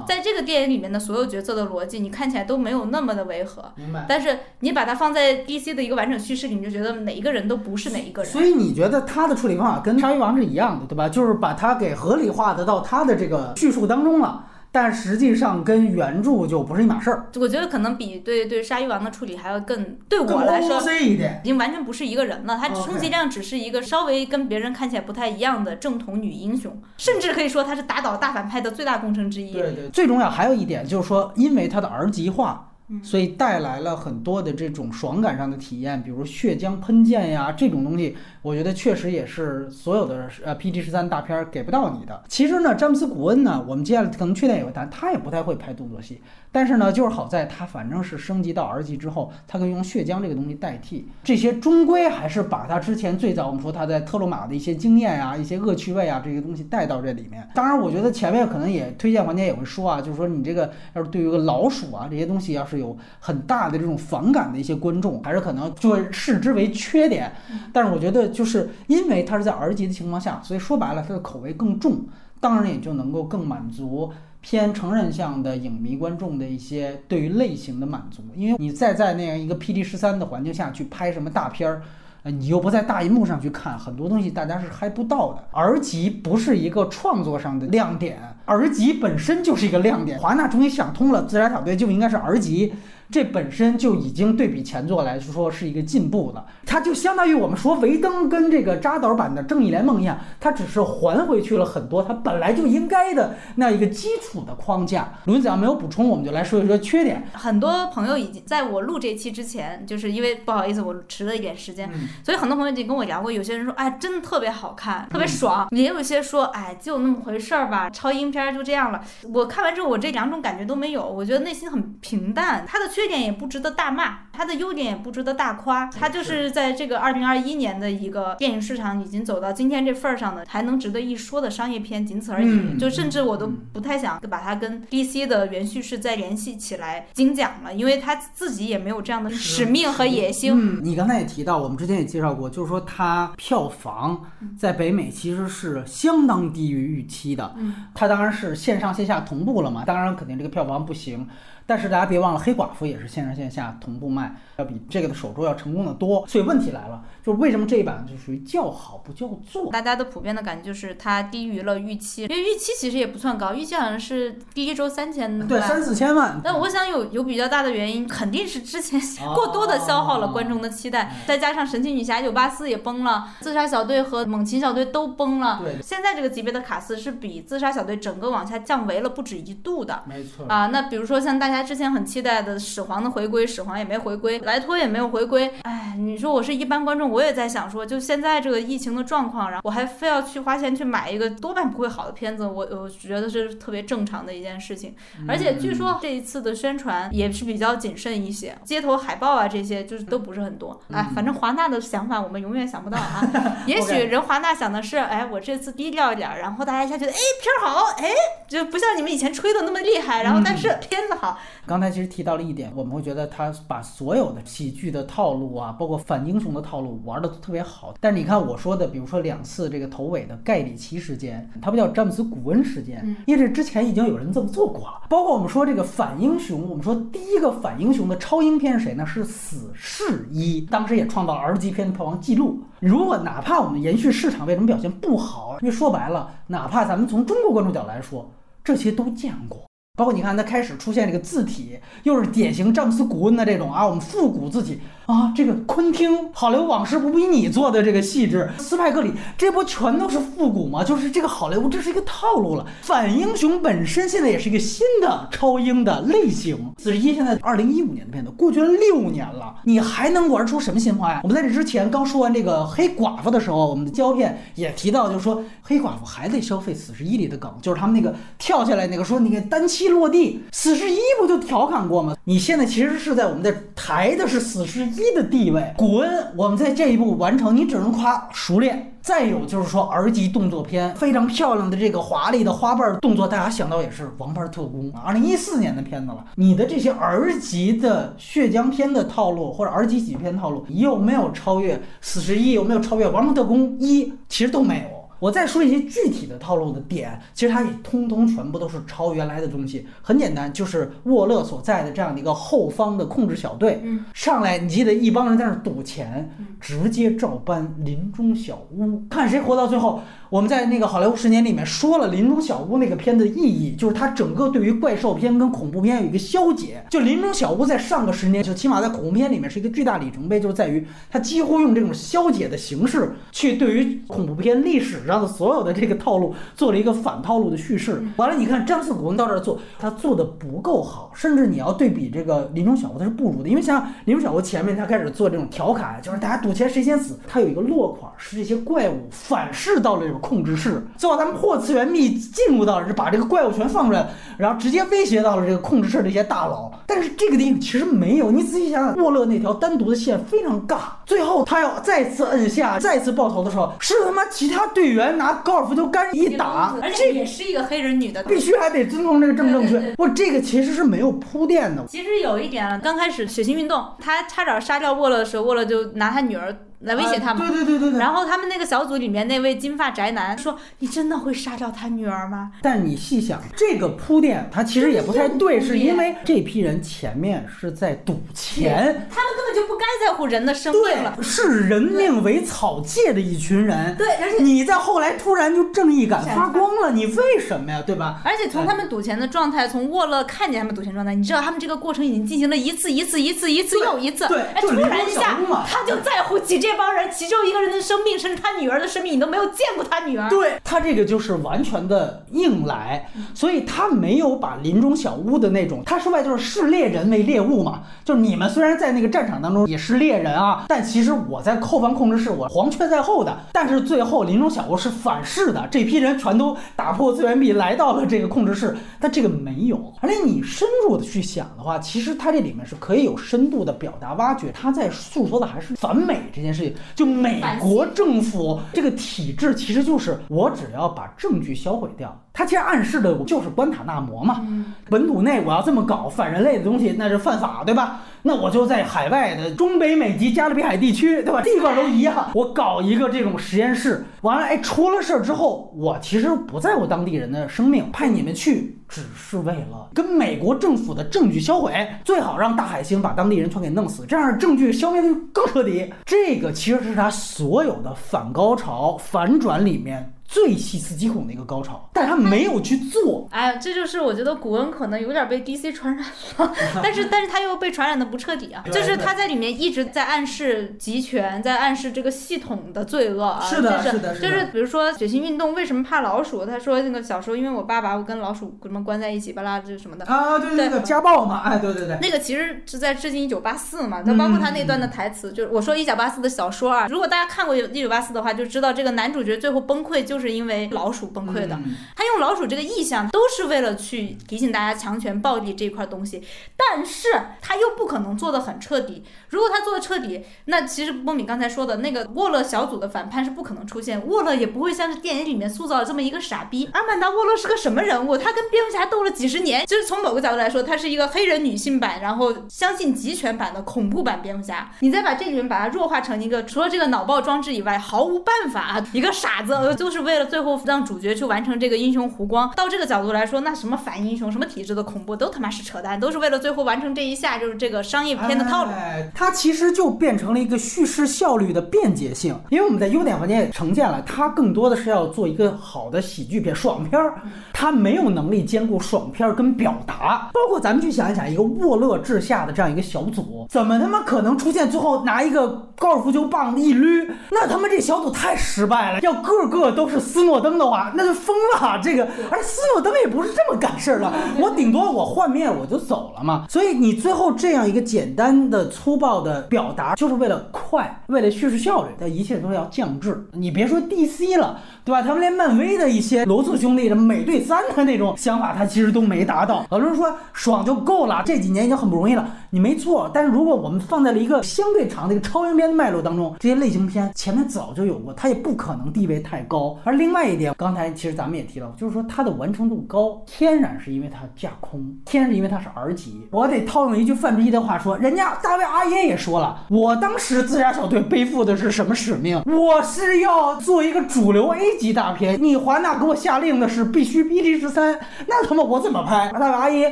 在这个电影里面的所有角色的逻辑，你看起来都没有那么的违和。
明白。
但是你把它放在 DC 的一个完整叙事里，你就觉得哪一个人都不是哪一个人。
所以你觉得他的处理方法跟《鲨鱼王》是一样的，对吧？就是把他给合理化的到他的这个叙述当中了，但实际上跟原著就不是一码事儿。
我觉得可能比对对鲨鱼王的处理还要更对我来说
一点，
已经完全不是一个人了。他充其量只是一个稍微跟别人看起来不太一样的正统女英雄，甚至可以说她是打倒大反派的最大功臣之一。
对对，最重要还有一点就是说，因为他的儿级化。所以带来了很多的这种爽感上的体验，比如血浆喷溅呀这种东西，我觉得确实也是所有的呃 PG 十三大片给不到你的。其实呢，詹姆斯古恩呢，我们接下来可能缺点也会谈，他也不太会拍动作戏，但是呢，就是好在他反正是升级到 R 级之后，他可以用血浆这个东西代替，这些终归还是把他之前最早我们说他在特鲁马的一些经验啊、一些恶趣味啊这些东西带到这里面。当然，我觉得前面可能也推荐环节也会说啊，就是说你这个要是对于个老鼠啊这些东西要是。有很大的这种反感的一些观众，还是可能就会视之为缺点。但是我觉得，就是因为它是在 R 级的情况下，所以说白了，它的口味更重，当然也就能够更满足偏成人向的影迷观众的一些对于类型的满足。因为你再在那样一个 P D 十三的环境下去拍什么大片儿。你又不在大荧幕上去看很多东西，大家是嗨不到的。儿级不是一个创作上的亮点，儿级本身就是一个亮点。华纳终于想通了，自杀小队就应该是儿级。这本身就已经对比前作来说是一个进步了，它就相当于我们说维登跟这个扎导版的正义联盟一样，它只是还回去了很多它本来就应该的那一个基础的框架。轮子要没有补充，我们就来说一说缺点。
很多朋友已经在我录这期之前，就是因为不好意思我迟了一点时间，所以很多朋友已经跟我聊过。有些人说，哎，真的特别好看，特别爽；也有些说，哎，就那么回事儿吧，超英片就这样了。我看完之后，我这两种感觉都没有，我觉得内心很平淡。它的。缺点也不值得大骂，它的优点也不值得大夸，它就是在这个二零二一年的一个电影市场已经走到今天这份儿上的，还能值得一说的商业片，仅此而已。就甚至我都不太想把它跟 DC 的原叙事再联系起来精讲了，因为他自己也没有这样的使命和野心。
你刚才也提到，我们之前也介绍过，就是说它票房在北美其实是相当低于预期的。它当然是线上线下同步了嘛，当然肯定这个票房不行。但是大家别忘了，黑寡妇也是线上线下同步卖，要比这个的首周要成功的多。所以问题来了，就是为什么这一版就属于叫好不叫座？
大家的普遍的感觉就是它低于了预期，因为预期其实也不算高，预期好像是第一周三千
对，三四千万。
但我想有有比较大的原因，肯定是之前过多的消耗了观众的期待，再加上神奇女侠九八四也崩了，自杀小队和猛禽小队都崩了。
对
现在这个级别的卡斯是比自杀小队整个往下降维了不止一度的。
没错
啊，那比如说像大家之前很期待的始皇的回归，始皇也没回归，莱托也没有回归。哎，你说我是一般观众，我也在想说，就现在这个疫情的状况，然后我还非要去花钱去买一个多半不会好的片子，我我觉得是特别正常的一件事情。而且据说这一次的宣传也是比较谨慎一些，街头海报啊这些就是都不是很多。哎，反正华纳的想法我们永远想不到啊。[LAUGHS] 也许人华纳想的是，哎，我这次低调一点儿，然后大家一下觉得，哎，片儿好，哎，就不像你们以前吹的那么厉害，然后但是片子好，
刚才其实提到了一点，我们会觉得他把所有的喜剧的套路啊，包括反英雄的套路玩的都特别好。但是你看我说的，比如说两次这个头尾的盖里奇事件，它不叫詹姆斯古恩事件，因为这之前已经有人这么做过了。包括我们说这个反英雄，我们说第一个反英雄的超英片是谁呢？是死侍一，当时也创造了 R 级片的票房记录。如果哪怕我们延续市场为什么表现不好，因为说白了，哪怕咱们从中国观众角度来说，这些都见过。包括你看，它开始出现这个字体，又是典型詹姆斯·古恩的这种啊，我们复古字体啊，这个昆汀《好莱坞往事》不比你做的这个细致，斯派克里这不全都是复古吗？就是这个好莱坞，这是一个套路了。反英雄本身现在也是一个新的超英的类型。四十一现在二零一五年的片子，过去了六年了，你还能玩出什么新花样？我们在这之前刚说完这个黑寡妇的时候，我们的胶片也提到，就是说黑寡妇还得消费死侍一里的梗，就是他们那个跳下来那个说那个单膝落地，死侍一不就调侃过吗？你现在其实是在我们在抬的是死侍一一的地位，古恩，我们在这一步完成，你只能夸熟练。再有就是说儿级动作片非常漂亮的这个华丽的花瓣动作，大家想到也是《王牌特工》，二零一四年的片子了。你的这些儿级的血浆片的套路或者儿级喜剧片套路，有没有超越《死侍一》？有没有超越《王牌特工一》？其实都没有。我再说一些具体的套路的点，其实它也通通全部都是抄原来的东西。很简单，就是沃勒所在的这样的一个后方的控制小队，
嗯
上来你记得一帮人在那儿赌钱，直接照搬林中小屋，看谁活到最后。我们在那个好莱坞十年里面说了林中小屋那个片子的意义，就是它整个对于怪兽片跟恐怖片有一个消解。就林中小屋在上个十年，就起码在恐怖片里面是一个巨大里程碑，就是在于它几乎用这种消解的形式去对于恐怖片历史上的所有的这个套路做了一个反套路的叙事。完了，你看詹姆斯·古恩到这儿做，他做的不够好，甚至你要对比这个林中小屋，他是不如的。因为像林中小屋前面他开始做这种调侃，就是大家赌钱谁先死，他有一个落款是这些怪物反噬到了这个控制室，最后他们破次元壁进入到了，是把这个怪物全放出来，然后直接威胁到了这个控制室的一些大佬。但是这个电影其实没有，你仔细想想，沃勒那条单独的线非常尬，最后他要再次摁下、再次爆头的时候，是他妈其他队员拿高尔夫球杆一打，
而且也是一个黑人女的，
必须还得尊重这个正正确。不，这个其实是没有铺垫的。
其实有一点啊，刚开始血腥运动，他差点杀掉沃勒的时候，沃勒就拿他女儿来威胁他们。
啊对对对对对。
然后他们那个小组里面那位金发宅男说：“你真的会杀掉他女儿吗
但你细想，这个铺垫他其实也不太对，[LAUGHS]
是
是因为这批人前面是在赌钱，？”
他们根本就不该在乎人的生命了。
对，视人命为草芥的一群人。
对，而且
你在后来突然就正义感发光了，你为什么呀？对吧？
而且从他们赌钱的状态，从沃勒看见他们赌钱状态，你知道他们这个过程已经进行了一次一次一次一次又一次。
对
哎，突然一下他就在乎起这这帮人，其中一个人的生命，甚至他女儿的生命，你都没有见过他女儿。
对他这个就是完全的硬来，所以他没有把林中小屋的那种，他说白就是视猎人为猎物嘛，就是你们虽然在那个战场当中也是猎人啊，但其实我在后方控制室，我黄雀在后的，但是最后林中小屋是反噬的，这批人全都打破次元壁来到了这个控制室，但这个没有，而且你深入的去想的话，其实他这里面是可以有深度的表达挖掘，他在诉说的还是反美这件事情，就美国政府这个体制其实就是我只要把证据销毁掉，它其实暗示的就是关塔那摩嘛。
嗯
本土内我要这么搞反人类的东西，那是犯法，对吧？那我就在海外的中北美及加勒比海地区，对吧？地方都一样，我搞一个这种实验室，完了，哎，出了事儿之后，我其实不在乎当地人的生命，派你们去，只是为了跟美国政府的证据销毁，最好让大海星把当地人全给弄死，这样证据消灭的更彻底。这个其实是他所有的反高潮、反转里面最细思极恐的一个高潮，但他没有去做。
哎呀，这就是我觉得古恩可能有点被 DC 传染了，但 [LAUGHS] 是但是他又被传染的不彻底啊，就是他在里面一直在暗示集权，在暗示这个系统的罪恶啊，
是的
就是
的
就是比如说血腥运动为什么怕老鼠？他说那个小时候因为我爸把我跟老鼠什么关在一起，巴拉这什么的。
啊，对对对，家暴嘛，哎，对对对，
那个其实是在致敬一九八四嘛，那包括他那段的台词，就是我说一九八四的小说啊，如果大家看过一九八四的话，就知道这个男主角最后崩溃就是因为老鼠崩溃的。
嗯
他用老鼠这个意象，都是为了去提醒大家强权暴力这一块东西，但是他又不可能做的很彻底。如果他做的彻底，那其实波米刚才说的那个沃勒小组的反叛是不可能出现，沃勒也不会像是电影里面塑造的这么一个傻逼。阿曼达沃勒是个什么人物？他跟蝙蝠侠斗了几十年，就是从某个角度来说，他是一个黑人女性版，然后相信集权版的恐怖版蝙蝠侠。你再把这里面把它弱化成一个除了这个脑爆装置以外毫无办法一个傻子，就是为了最后让主角去完成这个英雄弧光。到这个角度来说，那什么反英雄、什么体制的恐怖都他妈是扯淡，都是为了最后完成这一下，就是这个商业片的套路。
它其实就变成了一个叙事效率的便捷性，因为我们在优点环节也呈现了，它更多的是要做一个好的喜剧片、爽片儿，它没有能力兼顾爽片跟表达。包括咱们去想一想，一个沃勒治下的这样一个小组，怎么他妈可能出现最后拿一个高尔夫球棒一捋？那他妈这小组太失败了。要个个都是斯诺登的话，那就疯了。这个，而斯诺登也不是这么干事儿的，我顶多我换面我就走了嘛。所以你最后这样一个简单的、粗暴的表达，就是为了快，为了叙事效率，但一切都要降智。你别说 DC 了，对吧？他们连漫威的一些罗素兄弟的美队三的那种想法，他其实都没达到。老实说，爽就够了，这几年已经很不容易了。你没错，但是如果我们放在了一个相对长的一个超英片的脉络当中，这些类型片前面早就有过，它也不可能地位太高。而另外一点，刚才其实咱们也提到，就是说它的完成度高，天然是因为它架空，天然是因为它是 R 级。我得套用一句范志毅的话说，人家大卫阿姨耶也说了，我当时自杀小队背负的是什么使命？我是要做一个主流 A 级大片，你华纳给我下令的是必须 BG 十三，那他妈我怎么拍？大卫阿姨，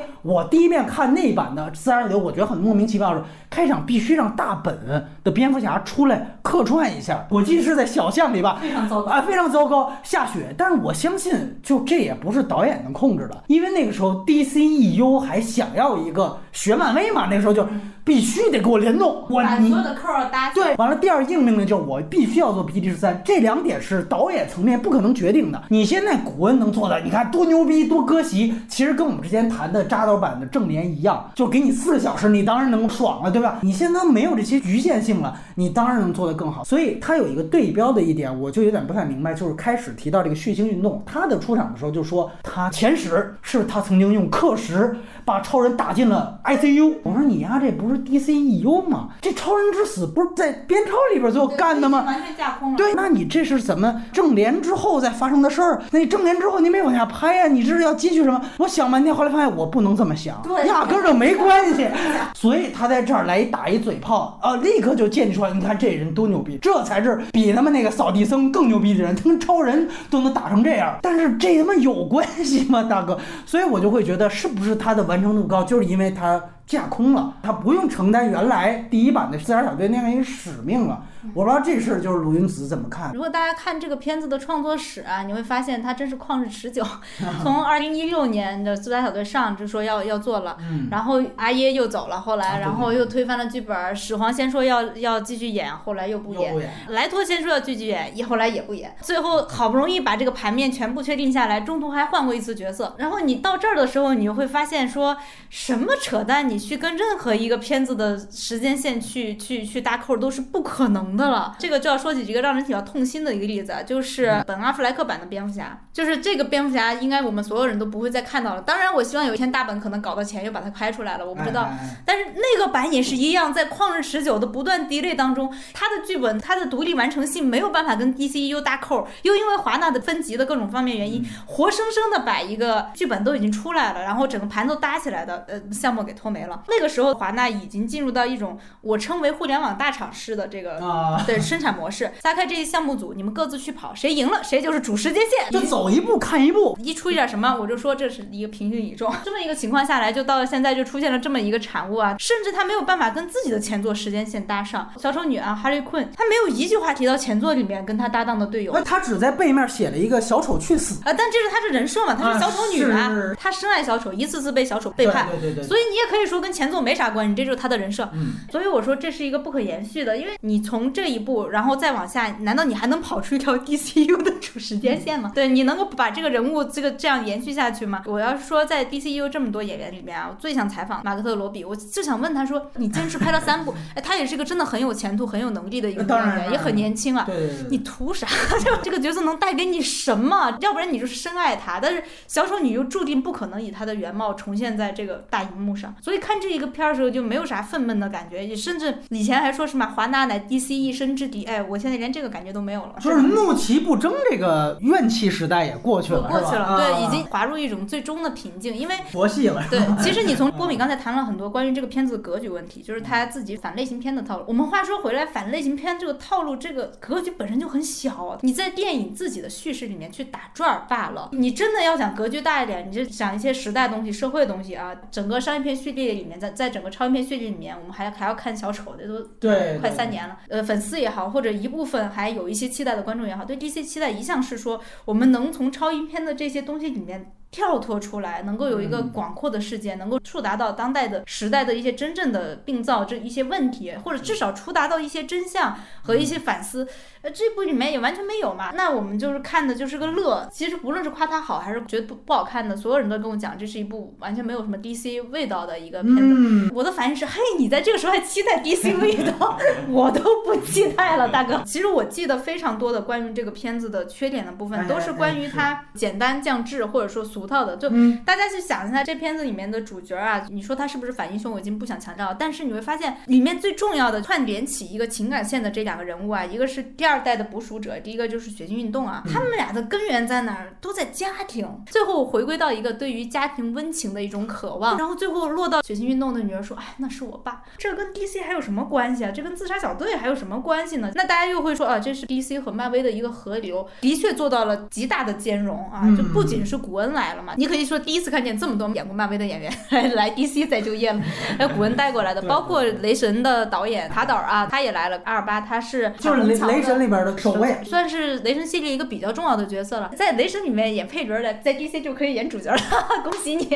我第一遍看那版的自杀小队，我觉得很莫名其妙的是，开场必须让大本的蝙蝠侠出来客串一下，我记得是在小巷里吧，
非常糟糕
啊，非常糟糕，下雪。但是我相信，就这也不是导演能控制的，因为那个时候 DCEU 还想要一个学漫威嘛，那个时候就必须得给我联动，我你
把所有的扣儿搭
对，完了，第二硬命令就是我必须要做 PT 十三，这两点是导演层面不可能决定的。你现在古恩能做的，你看多牛逼，多割席，其实跟我们之前谈的扎导版的正联一样，就给你四个小时，你当然能爽了，对吧？你现在没有这些局限性了，你当然能做得更好。所以他有一个对标的一点，我就有点不太明白，就是开始提到这个血腥运动，他的出场的时候就说他前史是他曾经用课时把超人打进了 ICU。我说你呀，这不是 DCEU 吗？这超人之死不是在编超里边最后干的吗？
完全架空了。
对，那你这是怎么正联之后再发生的事儿？那你正联之后你没往下拍呀、你这是要继续什么？我想半天，后来发现我不能这么想，
对
压根儿就没关系。所以他在这儿来一打一嘴炮啊，立刻就建立出来，你看这人多牛逼，这才是比他们那个扫地僧更牛逼的人，他们超人都能打成这样。但是这他妈有关系吗，大哥？所以我就会觉得，是不是他的完完成度高，就是因为它架空了，它不用承担原来第一版的自杀小队那样一个使命了。我不知道这事儿就是鲁云子怎么看。
如果大家看这个片子的创作史啊，你会发现它真是旷日持久。从二零一六年的《苏打小队》上就说要要做了，
嗯
然后阿耶又走了，后
啊
来
对
然后又推翻了剧本。始皇先说要要继续演，后来又不演莱托先说要继续演，也后来也不演。最后好不容易把这个盘面全部确定下来，中途还换过一次角色。然后你到这儿的时候，你就会发现说什么扯淡？你你去跟任何一个片子的时间线去去去搭扣都是不可能的了。这个就要说起一个让人比较痛心的一个例子，就是本阿弗莱克版的蝙蝠侠，就是这个蝙蝠侠应该我们所有人都不会再看到了。当然，我希望有一天大本可能搞到钱又把它拍出来了，我不知道。
哎哎哎
但是那个版也是一样，在旷日持久的不断 delay 当中，它的剧本它的独立完成性没有办法跟 DCU 搭扣，又因为华纳的分级的各种方面原因，活生生的把一个剧本都已经出来了，然后整个盘都搭起来的呃项目给拖没了。那个时候华纳已经进入到一种我称为互联网大厂式的这个。
啊，
对生产模式，撒开这些项目组，你们各自去跑，谁赢了谁就是主时间线。
就走一步看一步。
一出一点什么，我就说这是一个平行宇宙。这么一个情况下来，就到了现在就出现了这么一个产物啊，甚至他没有办法跟自己的前作时间线搭上。小丑女啊，哈利昆，他没有一句话提到前作里面跟他搭档的队友。
那，他只在背面写了一个“小丑去死
啊，但这是他的人设嘛，他是小丑女
啊是
他深爱小丑，一次次被小丑”，背叛，
对对对对，
所以你也可以说跟前作没啥关系，这就是他的人设。
嗯，
所以我说这是一个不可延续的，因为你从这一步，然后再往下，难道你还能跑出一条 DCU 的主时间线吗？[LAUGHS] 对你能够把这个人物这个这样延续下去吗？我要是说在 DCU 这么多演员里面啊，我最想采访马克特罗比，我就想问他说，你坚持拍了三部，[LAUGHS] 哎，他也是个真的很有前途、很有能力的一个演员，也很年轻啊。
对对对对，
你图啥？这 [LAUGHS] 这个角色能带给你什么？要不然你就是深爱他，但是小丑女又注定不可能以她的原貌重现在这个大荧幕上，所以看这一个片儿的时候就没有啥愤懑的感觉，也甚至以前还说什么华纳乃 DC 一生之敌，哎，我现在连这个感觉都没有了。
就是怒其不争这个怨气时代也过去了，
过去了，对，
啊
已经滑入一种最终的平静，因为
佛系了。
对，其实你从波米刚才谈了很多关于这个片子的格局问题，就是他自己反类型片的套路。我们话说回来，反类型片这个套路，这个格局本身就很小啊。你在电影自己的叙事里面去打转儿罢了。你真的要想格局大一点，你就想一些时代东西、社会的东西啊。整个商业片序列里面，在在整个超英片序列里面，我们还还要看小丑，这都
对，
快三年了，呃，粉丝也好，或者一部分还有一些期待的观众也好，对这些期待一向是说，我们能从超英片的这些东西里面跳脱出来，能够有一个
嗯
广阔的世界，能够触达到当代的时代的一些真正的病灶这一些问题，或者至少触达到一些真相和一些反思。呃，这部里面也完全没有嘛，那我们就是看的就是个乐。其实不论是夸它好还是觉得不不好看的，所有人都跟我讲，这是一部完全没有什么 DC 味道的一个片子。
嗯，
我的反应是，嘿，你在这个时候还期待 DC 味道，[LAUGHS] 我都不期待了，大哥。[LAUGHS] 其实我记得非常多的关于这个片子的缺点的部分，
哎
都是关于它简单降智或者说俗套的。就
嗯
大家去想一下，这片子里面的主角啊，你说他是不是反英雄，我已经不想强调了。但是你会发现，里面最重要的串联起一个情感线的这两个人物啊，一个是第二代的捕鼠者，第一个就是血腥运动啊，他们俩的根源在哪儿？都在家庭。最后回归到一个对于家庭温情的一种渴望，然后最后落到血腥运动的女儿说：“哎，那是我爸。”这跟 DC 还有什么关系啊？这跟自杀小队还有什么关系呢？那大家又会说啊，这是 DC 和漫威的一个合流，的确做到了极大的兼容啊！
嗯
就不仅是古恩来了嘛，你可以说第一次看见这么多演过漫威的演员 [LAUGHS] 来 DC 再就业了，还 [LAUGHS] 有古恩带过来的，包括雷神的导演塔导啊，他也来了。阿尔巴他是
就是雷雷神里边的守卫，
算是雷神系列一个比较重要的角色了，在雷神里面演配角的，在 DC 就可以演主角了，[LAUGHS] 恭喜你。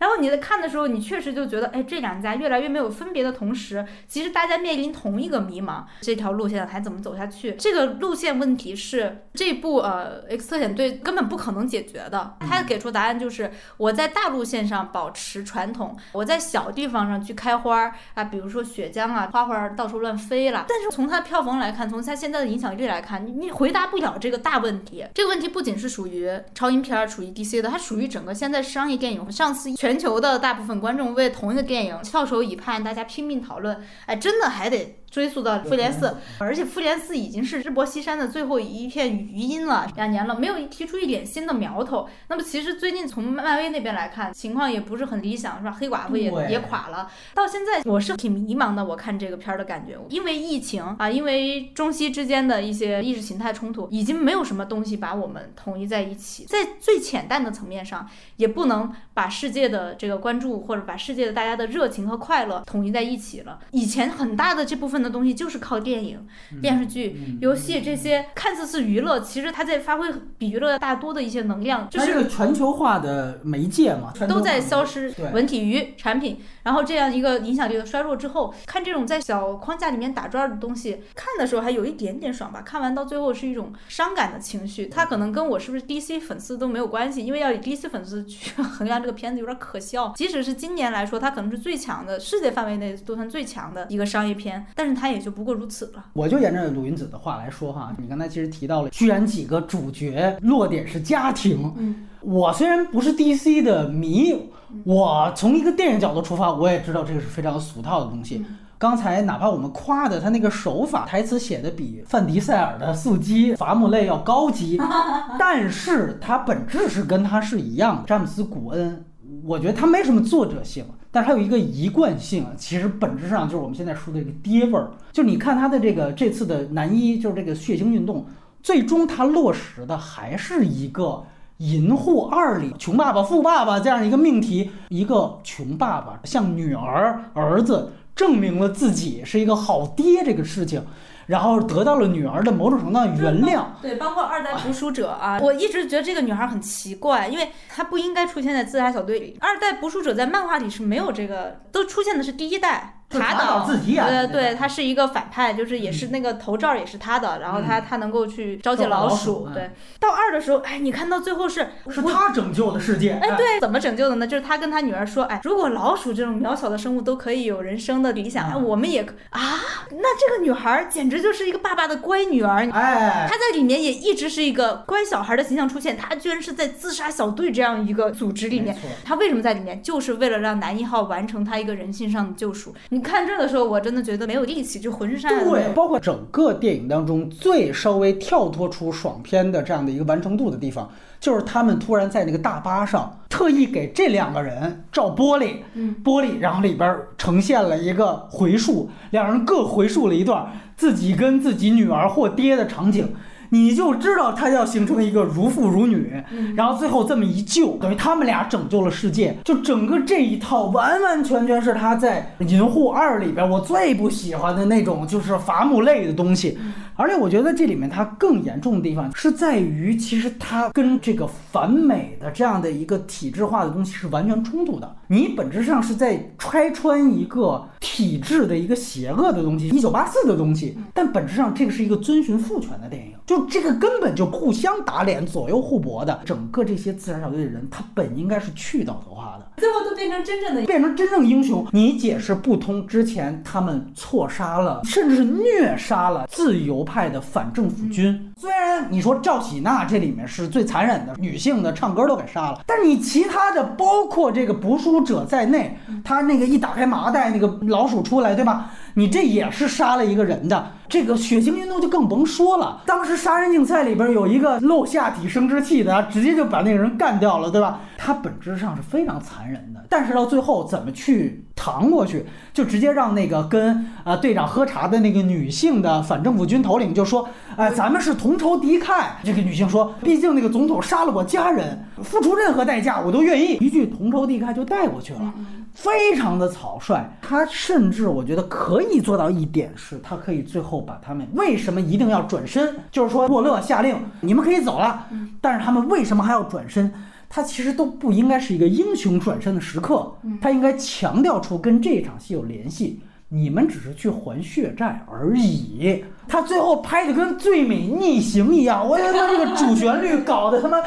然后你在看的时候，你确实就觉得，哎，这两家越来越没有分别的同时，其实大家面临同一个迷茫，这条路线还怎么走下去？这个路线问题是这部呃 X 特遣队根本不可能解决的。他给出答案就是我在大路线上保持传统，我在小地方上去开花儿啊，比如说血浆啊，花花到处乱飞了。但是从它票房来看，从它现在的影响力来看，你你回答不了这个大问题。这个问题不仅是属于超英片儿，属于 DC 的，它属于整个现在商业电影。上次全球的大部分观众为同一个电影翘首以盼，大家拼命讨论，哎，真的还得。追溯到复联四，而且复联四已经是日薄西山的最后一片余音了，两年了，没有提出一点新的苗头。那么其实最近从漫威那边来看，情况也不是很理想，是吧？黑寡妇也也垮了，到现在我是挺迷茫的。我看这个片儿的感觉，因为疫情啊，因为中西之间的一些意识形态冲突，已经没有什么东西把我们统一在一起。在最浅淡的层面上，也不能把世界的这个关注或者把世界的大家的热情和快乐统一在一起了。以前很大的这部分的东西就是靠电影、
嗯
电视剧、游戏这些看似是娱乐，其实它在发挥比娱乐大多的一些能量，就
它
是
这个全球化的媒介嘛，
都在消失，文体娱产品，然后这样一个影响力的衰弱之后，看这种在小框架里面打转的东西，看的时候还有一点点爽吧，看完到最后是一种伤感的情绪，它可能跟我是不是 DC 粉丝都没有关系，因为要以 DC 粉丝去 [LAUGHS] 衡量这个片子有点可笑。即使是今年来说，它可能是最强的，世界范围内都算最强的一个商业片，但是他也就不过如此了。
我就沿着鲁云子的话来说哈，你刚才其实提到了，居然几个主角落点是家庭。
嗯，
我虽然不是 DC 的迷，我从一个电影角度出发，我也知道这个是非常俗套的东西。刚才哪怕我们夸的他那个手法，台词写的比范迪塞尔的速激伐木类要高级，[LAUGHS] 但是它本质是跟他是一样的。詹姆斯·古恩，我觉得他没什么作者性，但是他有一个一贯性，其实本质上就是我们现在说的这个爹味儿。就你看他的这个这次的男一，就是这个血腥运动，最终他落实的还是一个。银护二里穷爸爸富爸爸这样一个命题，一个穷爸爸向女儿儿子证明了自己是一个好爹这个事情，然后得到了女儿的某种程度上原谅。
对，包括二代捕鼠者啊，我一直觉得这个女孩很奇怪，因为她不应该出现在自杀小队里。二代捕鼠者在漫画里是没有这个，都出现的是第一代
就是塔
岛
岛自己演的
呃，对，他是一个反派，就是也是那个头罩也是他的，然后他他能够去招解
招老
老
鼠嗯
对，到二的时候，哎，你看到最后是
是他拯救的世界。
哎，对，怎么拯救的呢？就是他跟他女儿说，哎，如果老鼠这种渺小的生物都可以有人生的理想，哎，
嗯
我们也可啊，那这个女孩儿简直就是一个爸爸的乖女儿。
哎，
她在里面也一直是一个乖小孩的形象出现，她居然是在自杀小队这样一个组织里面，她为什么在里面？就是为了让男一号完成他一个人性上的救赎。你看这的时候，我真的觉得没有力气，就浑身上下
对，包括整个电影当中最稍微跳脱出爽片的这样的一个完成度的地方，就是他们突然在那个大巴上特意给这两个人照玻璃，
嗯，
玻璃，然后里边呈现了一个回溯，两人各回溯了一段自己跟自己女儿或爹的场景。你就知道他要形成一个如父如女，
嗯
然后最后这么一救，等于他们俩拯救了世界。就整个这一套完完全全是他在《银护二》里边我最不喜欢的那种，就是伐木类的东西。而且我觉得这里面它更严重的地方是在于，其实它跟这个反美的这样的一个体制化的东西是完全冲突的。你本质上是在拆穿一个体制的一个邪恶的东西，一九八四的东西，但本质上这个是一个遵循父权的电影，就这个根本就互相打脸、左右互搏的。整个这些自杀小队的人，他本应该是去到头化的。
最后都变成真正的
变成真正英雄，你解释不通之前他们错杀了，甚至是虐杀了自由派的反政府军。虽然你说赵喜娜这里面是最残忍的，女性的唱歌都给杀了，但是你其他的，包括这个捕鼠者在内，他那个一打开麻袋，那个老鼠出来，对吧？你这也是杀了一个人的，这个血腥运动就更甭说了。当时杀人竞赛里边有一个露下体生殖器的，直接就把那个人干掉了，对吧？他本质上是非常残忍的，但是到最后怎么去扛过去，就直接让那个跟啊、队长喝茶的那个女性的反政府军头领就说，哎、咱们是同仇敌忾。这个女性说，毕竟那个总统杀了我家人，付出任何代价我都愿意。一句同仇敌忾就带过去了。非常的草率，他甚至我觉得可以做到一点是，他可以最后把他们为什么一定要转身，就是说沃勒下令你们可以走了，但是他们为什么还要转身？他其实都不应该是一个英雄转身的时刻，他应该强调出跟这场戏有联系。你们只是去还血债而已。他最后拍的跟《最美逆行》一样，我觉得他这个主旋律搞得他妈